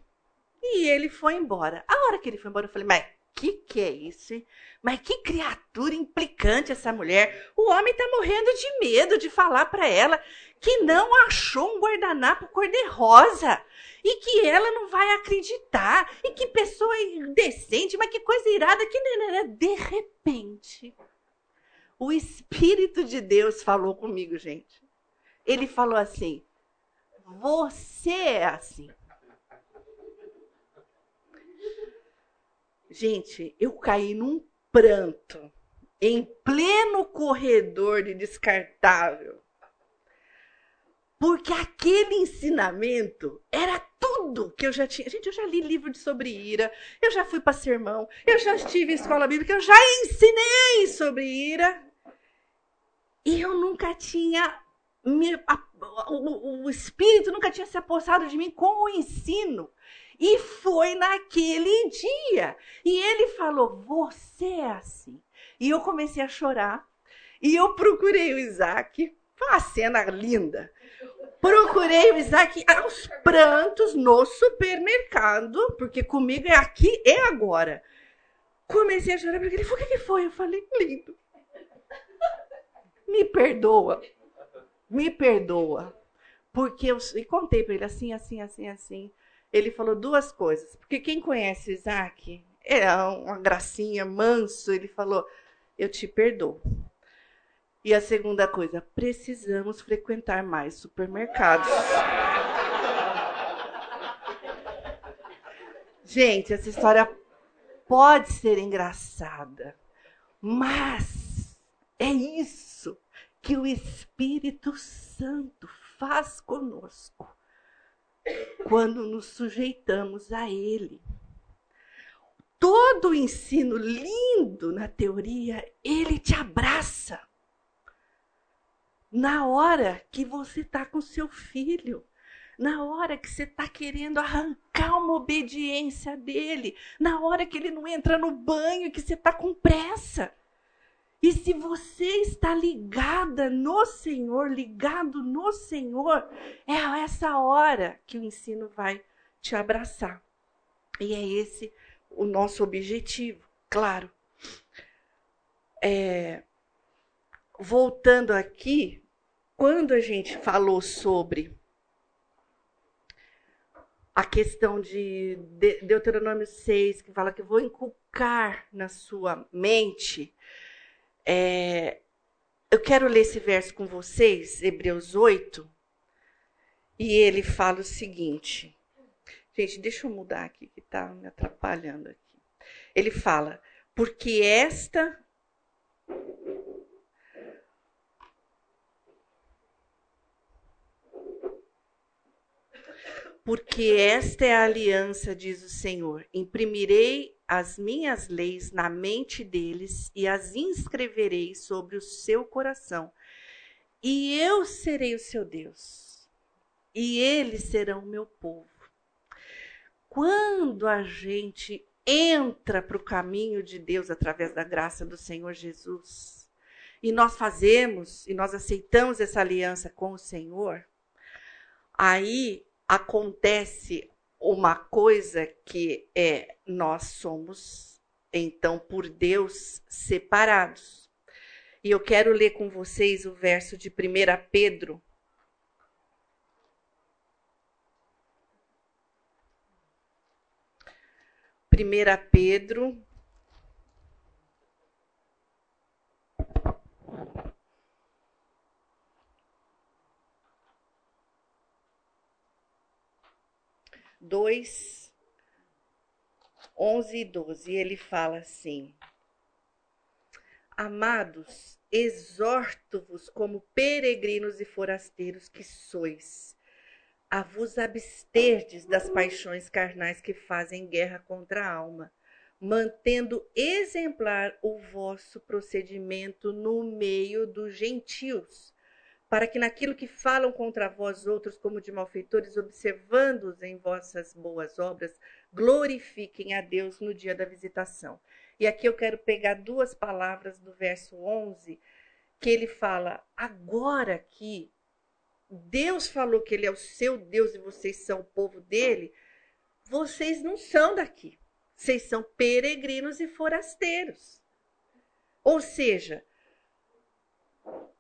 E ele foi embora. A hora que ele foi embora, eu falei, mas que que é isso, hein? Mas que criatura implicante essa mulher. O homem tá morrendo de medo de falar para ela que não achou um guardanapo cor-de-rosa e que ela não vai acreditar e que pessoa indecente, mas que coisa irada que de repente o espírito de Deus falou comigo, gente. Ele falou assim: "Você é assim. Gente, eu caí num pranto em pleno corredor de descartável. Porque aquele ensinamento era tudo que eu já tinha. Gente, eu já li livro sobre ira, eu já fui para sermão, eu já estive em escola bíblica, eu já ensinei sobre ira. E eu nunca tinha. Me, a, o, o espírito nunca tinha se apossado de mim com o ensino. E foi naquele dia. E ele falou: Você é assim. E eu comecei a chorar. E eu procurei o Isaac. Foi uma cena linda. Procurei o Isaac aos prantos no supermercado, porque comigo é aqui e agora. Comecei a chorar porque ele falou: O que foi? Eu falei: Lindo. Me perdoa. Me perdoa. Porque eu e contei para ele assim, assim, assim, assim ele falou duas coisas. Porque quem conhece Isaac é uma gracinha, manso. Ele falou: Eu te perdoo. E a segunda coisa, precisamos frequentar mais supermercados. Gente, essa história pode ser engraçada, mas é isso que o Espírito Santo faz conosco quando nos sujeitamos a ele. Todo o ensino lindo na teoria, ele te abraça. Na hora que você está com seu filho, na hora que você está querendo arrancar uma obediência dele, na hora que ele não entra no banho, que você está com pressa. E se você está ligada no Senhor, ligado no Senhor, é essa hora que o ensino vai te abraçar. E é esse o nosso objetivo, claro. É, voltando aqui, quando a gente falou sobre a questão de Deuteronômio 6, que fala que vou inculcar na sua mente. É, eu quero ler esse verso com vocês, Hebreus 8, e ele fala o seguinte. Gente, deixa eu mudar aqui, que está me atrapalhando aqui. Ele fala, porque esta Porque esta é a aliança, diz o Senhor. Imprimirei as minhas leis na mente deles e as inscreverei sobre o seu coração. E eu serei o seu Deus, e eles serão o meu povo. Quando a gente entra para o caminho de Deus através da graça do Senhor Jesus, e nós fazemos, e nós aceitamos essa aliança com o Senhor, aí acontece uma coisa que é nós somos então por Deus separados. E eu quero ler com vocês o verso de 1 Pedro. Primeira Pedro 2, 11 e 12. Ele fala assim: Amados, exorto-vos como peregrinos e forasteiros que sois, a vos absterdes das paixões carnais que fazem guerra contra a alma, mantendo exemplar o vosso procedimento no meio dos gentios para que naquilo que falam contra vós outros como de malfeitores, observando-os em vossas boas obras, glorifiquem a Deus no dia da visitação. E aqui eu quero pegar duas palavras do verso 11, que ele fala: agora que Deus falou que ele é o seu Deus e vocês são o povo dele, vocês não são daqui. Vocês são peregrinos e forasteiros. Ou seja,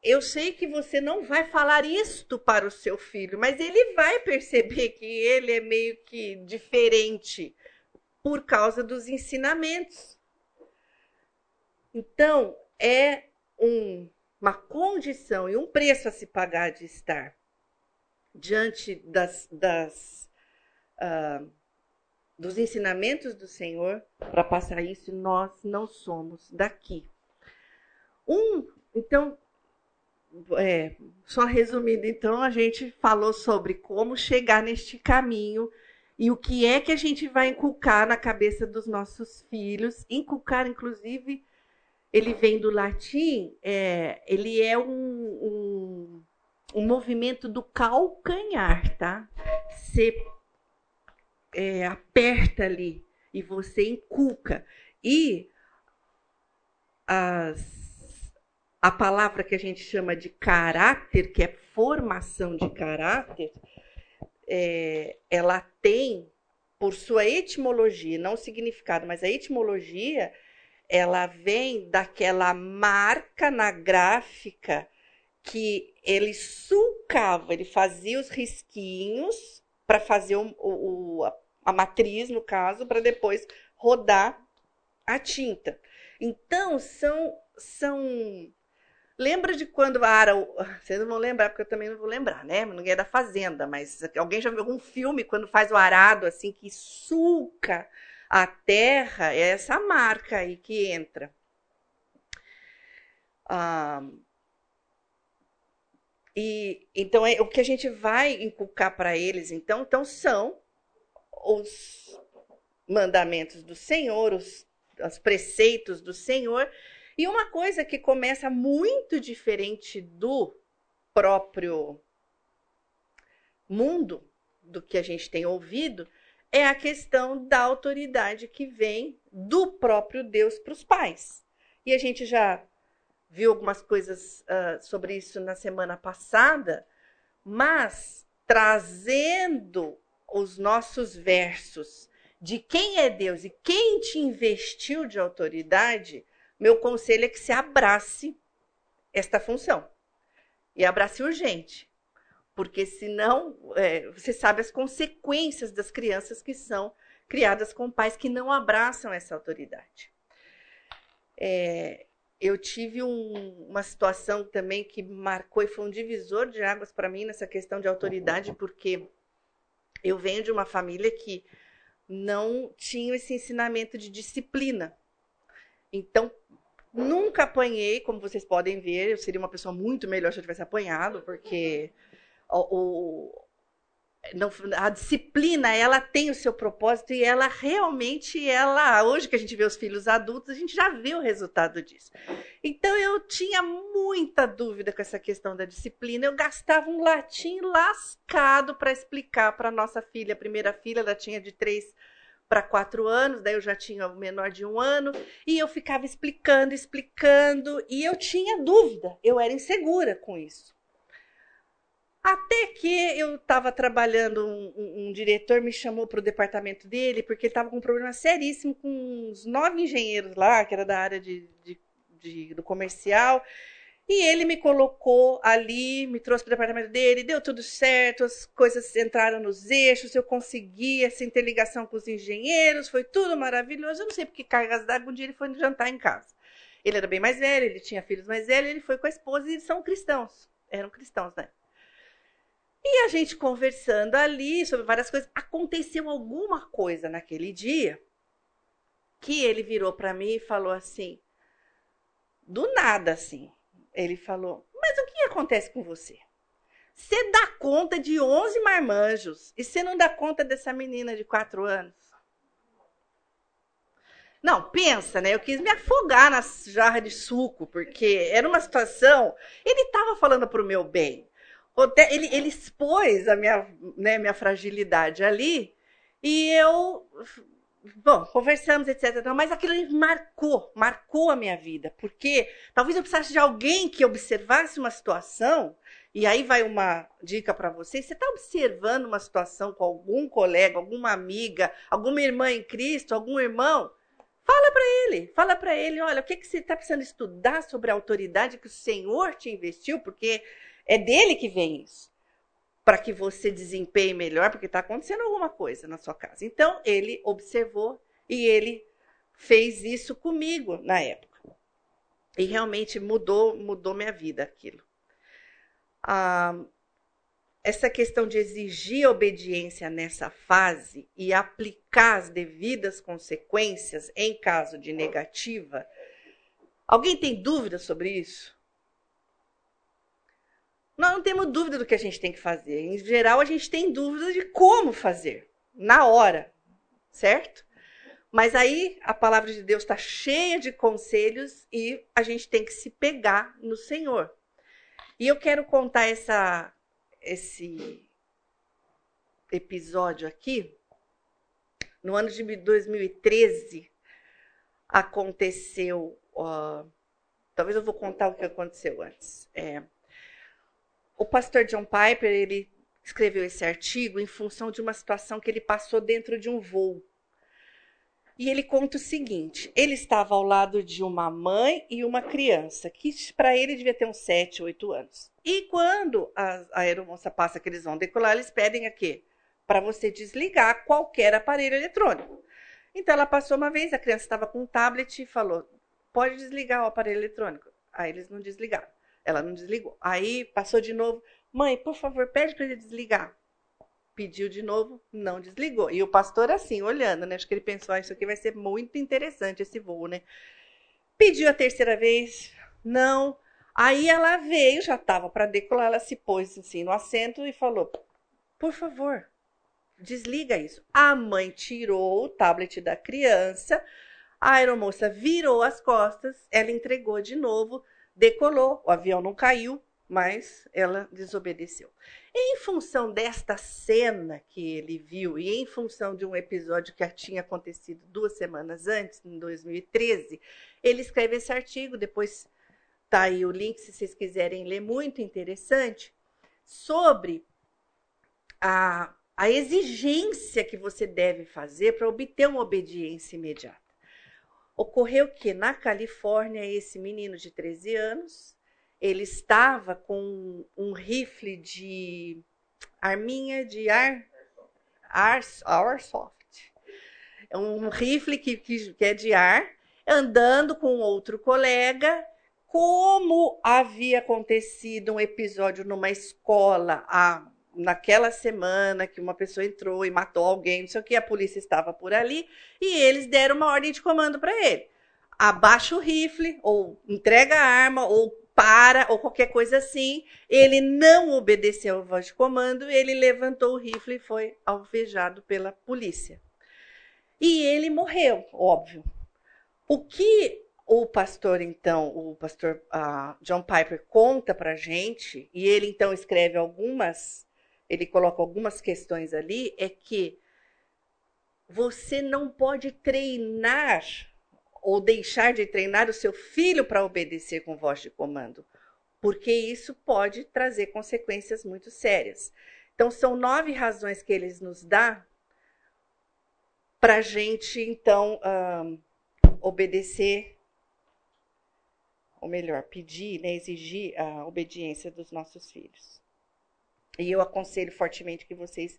eu sei que você não vai falar isto para o seu filho, mas ele vai perceber que ele é meio que diferente por causa dos ensinamentos. Então, é um, uma condição e um preço a se pagar de estar diante das, das uh, dos ensinamentos do Senhor para passar isso. Nós não somos daqui. Um, então, é, só resumindo, então, a gente falou sobre como chegar neste caminho e o que é que a gente vai inculcar na cabeça dos nossos filhos. Inculcar, inclusive, ele vem do latim, é, ele é um, um, um, movimento do calcanhar, tá? Você é, aperta ali e você inculca. E as a palavra que a gente chama de caráter, que é formação de caráter, é, ela tem, por sua etimologia, não significado, mas a etimologia, ela vem daquela marca na gráfica que ele sulcava, ele fazia os risquinhos para fazer o, o, a matriz, no caso, para depois rodar a tinta. Então, são, são Lembra de quando a Ara. (laughs) Vocês não vão lembrar, porque eu também não vou lembrar, né? Ninguém é da Fazenda, mas alguém já viu algum filme quando faz o arado assim, que sulca a terra? É essa marca aí que entra. Ah, e então é, o que a gente vai inculcar para eles, então, então são os mandamentos do Senhor, os, os preceitos do Senhor e uma coisa que começa muito diferente do próprio mundo, do que a gente tem ouvido, é a questão da autoridade que vem do próprio Deus para os pais. E a gente já viu algumas coisas uh, sobre isso na semana passada, mas trazendo os nossos versos de quem é Deus e quem te investiu de autoridade, meu conselho é que se abrace esta função. E abrace urgente. porque senão é, você sabe as consequências das crianças que são criadas com pais que não abraçam essa autoridade. É, eu tive um, uma situação também que marcou e foi um divisor de águas para mim nessa questão de autoridade, porque eu venho de uma família que não tinha esse ensinamento de disciplina. Então, nunca apanhei, como vocês podem ver, eu seria uma pessoa muito melhor se eu tivesse apanhado, porque o, o não, a disciplina ela tem o seu propósito e ela realmente ela hoje que a gente vê os filhos adultos a gente já vê o resultado disso. Então eu tinha muita dúvida com essa questão da disciplina. Eu gastava um latim lascado para explicar para nossa filha a primeira filha ela tinha de três para quatro anos, daí eu já tinha o menor de um ano, e eu ficava explicando, explicando, e eu tinha dúvida, eu era insegura com isso. Até que eu estava trabalhando, um, um, um, diretor me chamou para o departamento dele, porque ele estava com um problema seríssimo com uns nove engenheiros lá, que era da área de, de, de do comercial, e ele me colocou ali, me trouxe para o departamento dele, deu tudo certo, as coisas entraram nos eixos, eu consegui essa interligação com os engenheiros, foi tudo maravilhoso. Eu não sei porque cargas d'água, um dia ele foi jantar em casa. Ele era bem mais velho, ele tinha filhos mais velhos, ele foi com a esposa e eles são cristãos, eram cristãos, né? E a gente conversando ali sobre várias coisas, aconteceu alguma coisa naquele dia que ele virou para mim e falou assim, do nada assim. Ele falou: Mas o que acontece com você? Você dá conta de 11 marmanjos e você não dá conta dessa menina de 4 anos? Não, pensa, né? Eu quis me afogar na jarra de suco, porque era uma situação. Ele estava falando para o meu bem. Ele, ele expôs a minha, né, minha fragilidade ali e eu. Bom, conversamos, etc. Mas aquilo marcou, marcou a minha vida, porque talvez eu precisasse de alguém que observasse uma situação. E aí vai uma dica para vocês: você está observando uma situação com algum colega, alguma amiga, alguma irmã em Cristo, algum irmão? Fala para ele, fala para ele, olha, o que, que você está precisando estudar sobre a autoridade que o Senhor te investiu, porque é dele que vem isso. Para que você desempenhe melhor, porque está acontecendo alguma coisa na sua casa. Então, ele observou e ele fez isso comigo na época. E realmente mudou, mudou minha vida aquilo. Ah, essa questão de exigir obediência nessa fase e aplicar as devidas consequências em caso de negativa. Alguém tem dúvida sobre isso? Nós não temos dúvida do que a gente tem que fazer. Em geral, a gente tem dúvida de como fazer, na hora, certo? Mas aí a palavra de Deus está cheia de conselhos e a gente tem que se pegar no Senhor. E eu quero contar essa, esse episódio aqui. No ano de 2013 aconteceu. Uh, talvez eu vou contar o que aconteceu antes. É, o pastor John Piper, ele escreveu esse artigo em função de uma situação que ele passou dentro de um voo. E ele conta o seguinte: ele estava ao lado de uma mãe e uma criança, que para ele devia ter uns 7, 8 anos. E quando a, a aeromoça passa que eles vão decolar, eles pedem aqui para você desligar qualquer aparelho eletrônico. Então ela passou uma vez, a criança estava com um tablet e falou: pode desligar o aparelho eletrônico. Aí eles não desligaram. Ela não desligou. Aí passou de novo. Mãe, por favor, pede para ele desligar. Pediu de novo, não desligou. E o pastor assim, olhando, né? Acho que ele pensou, ah, isso aqui vai ser muito interessante esse voo, né? Pediu a terceira vez, não. Aí ela veio, já estava para decolar, ela se pôs assim no assento e falou: "Por favor, desliga isso". A mãe tirou o tablet da criança, a aeromoça virou as costas, ela entregou de novo, decolou, o avião não caiu, mas ela desobedeceu. Em função desta cena que ele viu e em função de um episódio que tinha acontecido duas semanas antes, em 2013, ele escreve esse artigo. Depois tá aí o link se vocês quiserem ler, muito interessante, sobre a, a exigência que você deve fazer para obter uma obediência imediata. Ocorreu que na Califórnia esse menino de 13 anos, ele estava com um rifle de arminha de ar, ar airsoft. É um rifle que, que, que é de ar, andando com outro colega. Como havia acontecido um episódio numa escola há naquela semana que uma pessoa entrou e matou alguém, não sei o que, a polícia estava por ali e eles deram uma ordem de comando para ele. Abaixa o rifle, ou entrega a arma, ou para, ou qualquer coisa assim. Ele não obedeceu a voz de comando, ele levantou o rifle e foi alvejado pela polícia. E ele morreu, óbvio. O que o pastor, então, o pastor uh, John Piper conta para gente, e ele então escreve algumas ele coloca algumas questões ali, é que você não pode treinar ou deixar de treinar o seu filho para obedecer com voz de comando, porque isso pode trazer consequências muito sérias. Então, são nove razões que eles nos dá para a gente, então, obedecer, ou melhor, pedir, né, exigir a obediência dos nossos filhos. E eu aconselho fortemente que vocês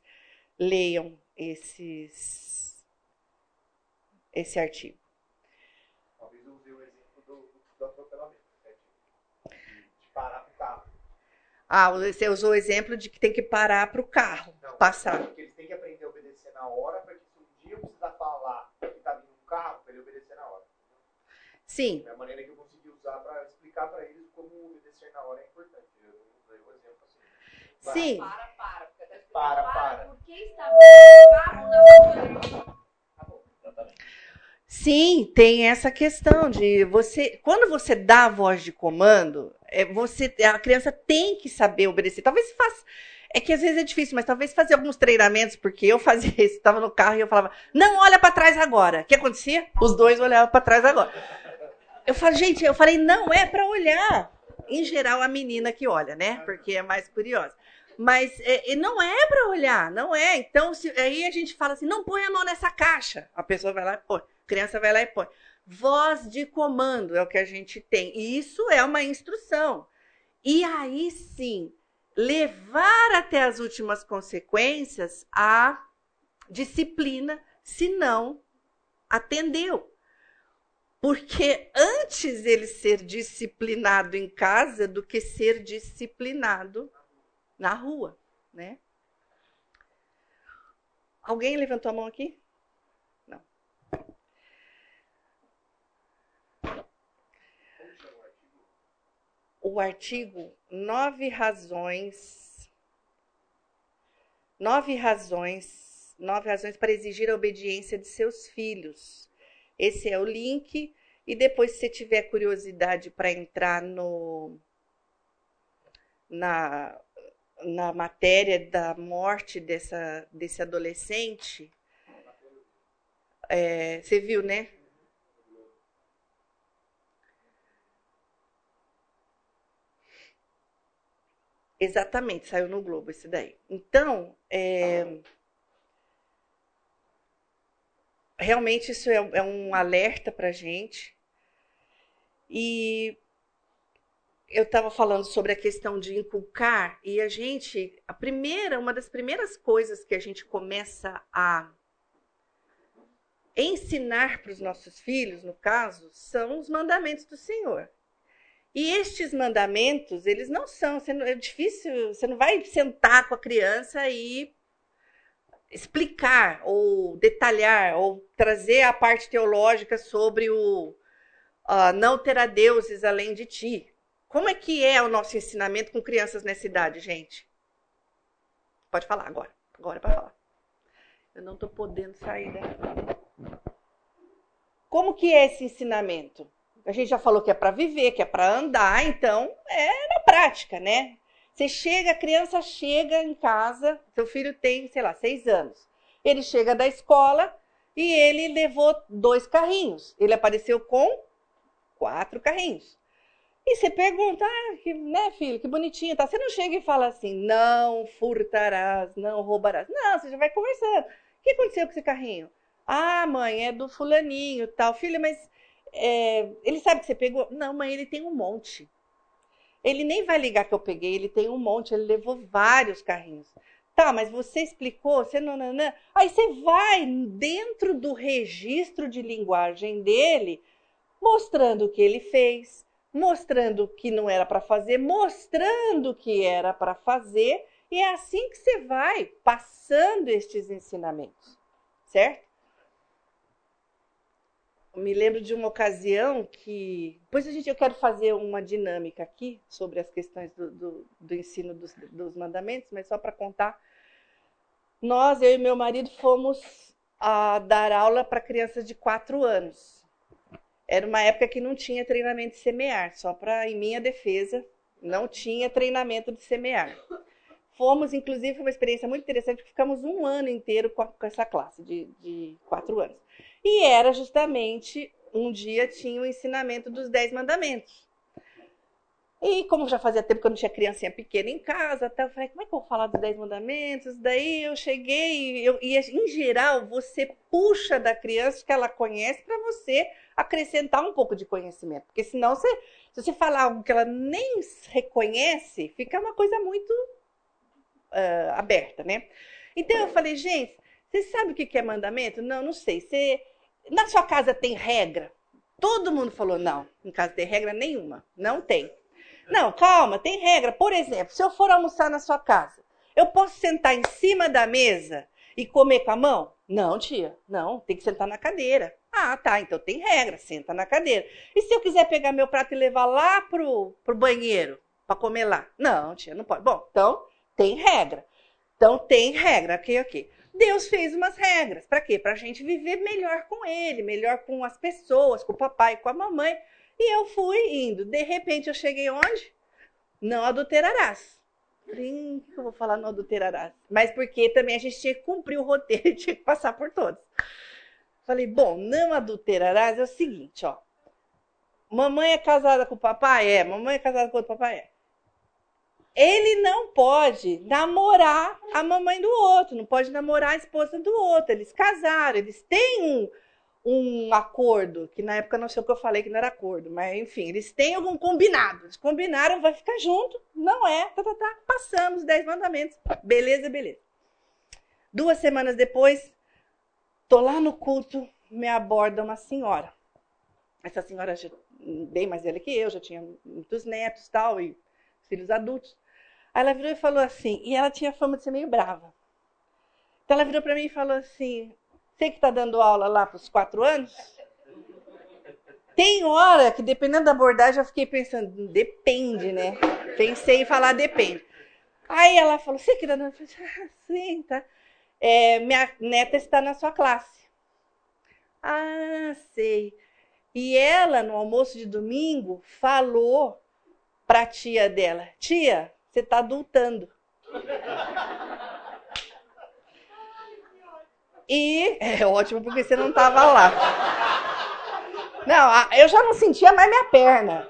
leiam esses, esse artigo. Talvez eu use o exemplo do, do atropelamento, né? de, de parar para o carro. Ah, você usou o exemplo de que tem que parar para o carro Não, passar. Porque eles têm que aprender a obedecer na hora, para que se um dia eu precisar falar que está vindo um carro, para ele obedecer na hora. Sim. É a maneira que eu consegui usar para explicar para eles como obedecer na hora é importante. Sim. Para, para. Para, para. Por que está carro na sua Sim, tem essa questão de você. Quando você dá a voz de comando, é, você, a criança tem que saber obedecer. Talvez faça. É que às vezes é difícil, mas talvez fazer alguns treinamentos, porque eu fazia isso, estava no carro e eu falava, não olha para trás agora. O que acontecia? Os dois olhavam para trás agora. Eu falei, gente, eu falei, não é para olhar. Em geral, a menina que olha, né? Porque é mais curiosa. Mas é, não é para olhar, não é. Então, se, aí a gente fala assim: não põe a mão nessa caixa. A pessoa vai lá e põe. Criança vai lá e põe. Voz de comando é o que a gente tem. E isso é uma instrução. E aí sim, levar até as últimas consequências a disciplina, se não atendeu. Porque antes ele ser disciplinado em casa do que ser disciplinado na rua, né? Alguém levantou a mão aqui? Não. O artigo nove razões nove razões nove razões para exigir a obediência de seus filhos. Esse é o link e depois se você tiver curiosidade para entrar no na na matéria da morte dessa, desse adolescente. É, você viu, né? Exatamente, saiu no Globo esse daí. Então, é, realmente isso é, é um alerta para gente. E eu estava falando sobre a questão de inculcar e a gente, a primeira, uma das primeiras coisas que a gente começa a ensinar para os nossos filhos, no caso, são os mandamentos do Senhor. E estes mandamentos, eles não são, é difícil, você não vai sentar com a criança e explicar ou detalhar ou trazer a parte teológica sobre o uh, não terá deuses além de ti. Como é que é o nosso ensinamento com crianças nessa idade, gente? Pode falar agora. Agora é para falar. Eu não estou podendo sair daqui. Como que é esse ensinamento? A gente já falou que é para viver, que é para andar, então é na prática, né? Você chega, a criança chega em casa, seu filho tem, sei lá, seis anos. Ele chega da escola e ele levou dois carrinhos. Ele apareceu com quatro carrinhos. E você pergunta, ah, que, né, filho, que bonitinho, tá? Você não chega e fala assim, não furtarás, não roubarás. Não, você já vai conversando. O que aconteceu com esse carrinho? Ah, mãe, é do fulaninho, tal. Filho, mas é, ele sabe que você pegou? Não, mãe, ele tem um monte. Ele nem vai ligar que eu peguei, ele tem um monte, ele levou vários carrinhos. Tá, mas você explicou, você não, não, não. Aí você vai dentro do registro de linguagem dele, mostrando o que ele fez, mostrando que não era para fazer, mostrando que era para fazer, e é assim que você vai passando estes ensinamentos, certo? Eu me lembro de uma ocasião que. Depois a gente, eu quero fazer uma dinâmica aqui sobre as questões do, do, do ensino dos, dos mandamentos, mas só para contar. Nós, eu e meu marido, fomos a dar aula para crianças de 4 anos. Era uma época que não tinha treinamento de semear, só para, em minha defesa, não tinha treinamento de semear. Fomos, inclusive, foi uma experiência muito interessante, porque ficamos um ano inteiro com, a, com essa classe de, de quatro anos. E era justamente, um dia tinha o ensinamento dos dez mandamentos. E como já fazia tempo que eu não tinha criancinha pequena em casa, até eu falei, como é que eu vou falar dos dez mandamentos? Daí eu cheguei, eu, e em geral você puxa da criança que ela conhece para você acrescentar um pouco de conhecimento. Porque senão você, se você falar algo que ela nem reconhece, fica uma coisa muito uh, aberta, né? Então eu falei, gente, você sabe o que é mandamento? Não, não sei. Você, na sua casa tem regra? Todo mundo falou, não, em casa tem regra nenhuma. Não tem. Não, calma, tem regra. Por exemplo, se eu for almoçar na sua casa, eu posso sentar em cima da mesa e comer com a mão? Não, tia, não, tem que sentar na cadeira. Ah, tá, então tem regra, senta na cadeira. E se eu quiser pegar meu prato e levar lá pro, pro banheiro para comer lá? Não, tia, não pode. Bom, então tem regra. Então tem regra, ok, ok. Deus fez umas regras. Para quê? Para a gente viver melhor com Ele, melhor com as pessoas, com o papai, com a mamãe. E eu fui indo. De repente eu cheguei onde? Não adulterarás. Falei, o que eu vou falar não adulterarás? Mas porque também a gente tinha que cumprir o roteiro tinha que passar por todos. Falei, bom, não adulterarás é o seguinte, ó. Mamãe é casada com o papai? É. Mamãe é casada com o papai? É ele não pode namorar a mamãe do outro, não pode namorar a esposa do outro. Eles casaram, eles têm um, um acordo, que na época não sei o que eu falei que não era acordo, mas enfim, eles têm algum combinado. Eles combinaram, vai ficar junto, não é, tá, tá, tá. Passamos dez mandamentos, beleza, beleza. Duas semanas depois, tô lá no culto, me aborda uma senhora. Essa senhora já, bem mais velha que eu, já tinha muitos netos tal, e filhos adultos. Aí ela virou e falou assim, e ela tinha fama de ser meio brava. Então ela virou para mim e falou assim: Você que está dando aula lá para os quatro anos? Tem hora que, dependendo da abordagem, eu fiquei pensando, depende, né? Pensei em falar depende. Aí ela falou: Você que está dando? Eu falei, ah, sim, tá. É, minha neta está na sua classe. Ah, sei. E ela, no almoço de domingo, falou para a tia dela: Tia, você está adultando. E é ótimo porque você não estava lá. Não, eu já não sentia mais minha perna.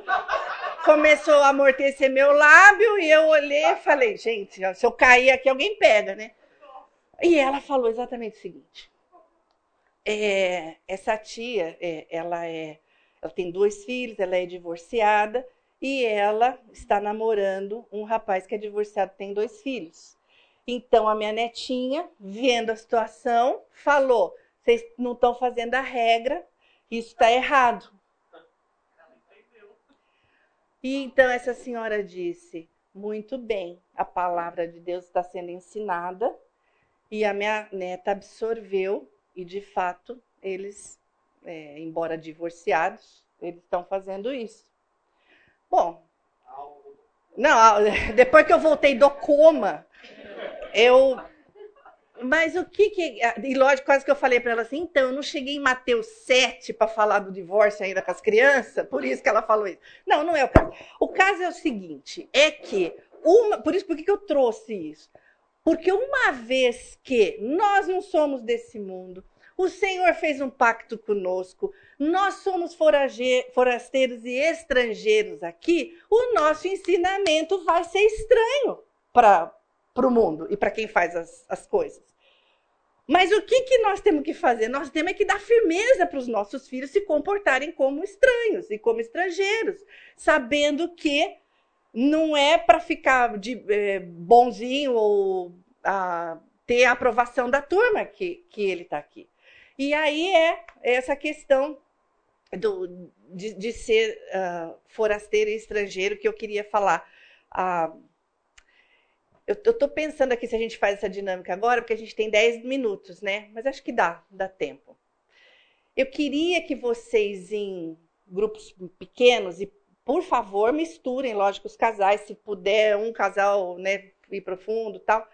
Começou a amortecer meu lábio e eu olhei e falei, gente, se eu cair aqui, alguém pega, né? E ela falou exatamente o seguinte. É, essa tia, é, ela é, ela tem dois filhos, ela é divorciada e ela está namorando um rapaz que é divorciado, tem dois filhos. Então a minha netinha, vendo a situação, falou: vocês não estão fazendo a regra, isso está errado. E então essa senhora disse: muito bem, a palavra de Deus está sendo ensinada e a minha neta absorveu e de fato eles, é, embora divorciados, eles estão fazendo isso. Bom, não, (laughs) depois que eu voltei do coma, eu. Mas o que que. E lógico, quase que eu falei para ela assim, então, eu não cheguei em Mateus 7 para falar do divórcio ainda com as crianças, por isso que ela falou isso. Não, não é o caso. O caso é o seguinte: é que. Uma, por isso, por que, que eu trouxe isso? Porque uma vez que nós não somos desse mundo, o Senhor fez um pacto conosco. Nós somos forasteiros e estrangeiros aqui. O nosso ensinamento vai ser estranho para o mundo e para quem faz as, as coisas. Mas o que, que nós temos que fazer? Nós temos que dar firmeza para os nossos filhos se comportarem como estranhos e como estrangeiros, sabendo que não é para ficar de é, bonzinho ou a, ter a aprovação da turma que, que ele está aqui. E aí é essa questão do, de, de ser uh, forasteiro e estrangeiro que eu queria falar. Uh, eu estou pensando aqui se a gente faz essa dinâmica agora, porque a gente tem 10 minutos, né? Mas acho que dá, dá tempo. Eu queria que vocês, em grupos pequenos, e por favor, misturem, lógico, os casais, se puder, um casal né, ir profundo tal.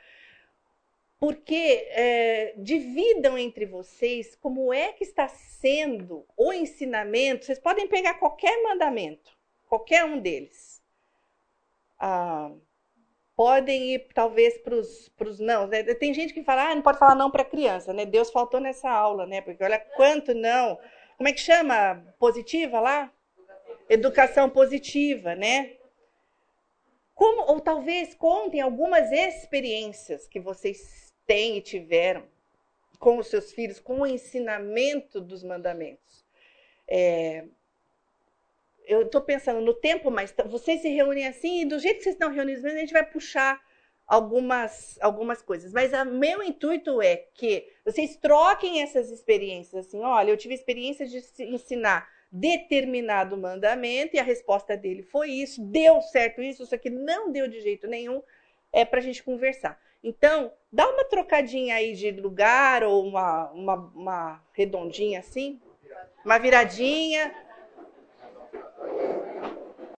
Porque é, dividam entre vocês como é que está sendo o ensinamento. Vocês podem pegar qualquer mandamento, qualquer um deles. Ah, podem ir, talvez, para os não. Né? Tem gente que fala, ah, não pode falar não para criança, né? Deus faltou nessa aula, né? Porque olha quanto não. Como é que chama? Positiva lá? Educação positiva, né? Como, ou talvez contem algumas experiências que vocês têm e tiveram com os seus filhos, com o ensinamento dos mandamentos. É, eu estou pensando no tempo, mas vocês se reúnem assim, e do jeito que vocês estão reunidos, a gente vai puxar algumas, algumas coisas. Mas o meu intuito é que vocês troquem essas experiências. Assim, olha, eu tive experiência de ensinar determinado mandamento e a resposta dele foi isso, deu certo isso, isso aqui não deu de jeito nenhum, é para a gente conversar. Então, dá uma trocadinha aí de lugar ou uma, uma, uma redondinha assim, uma viradinha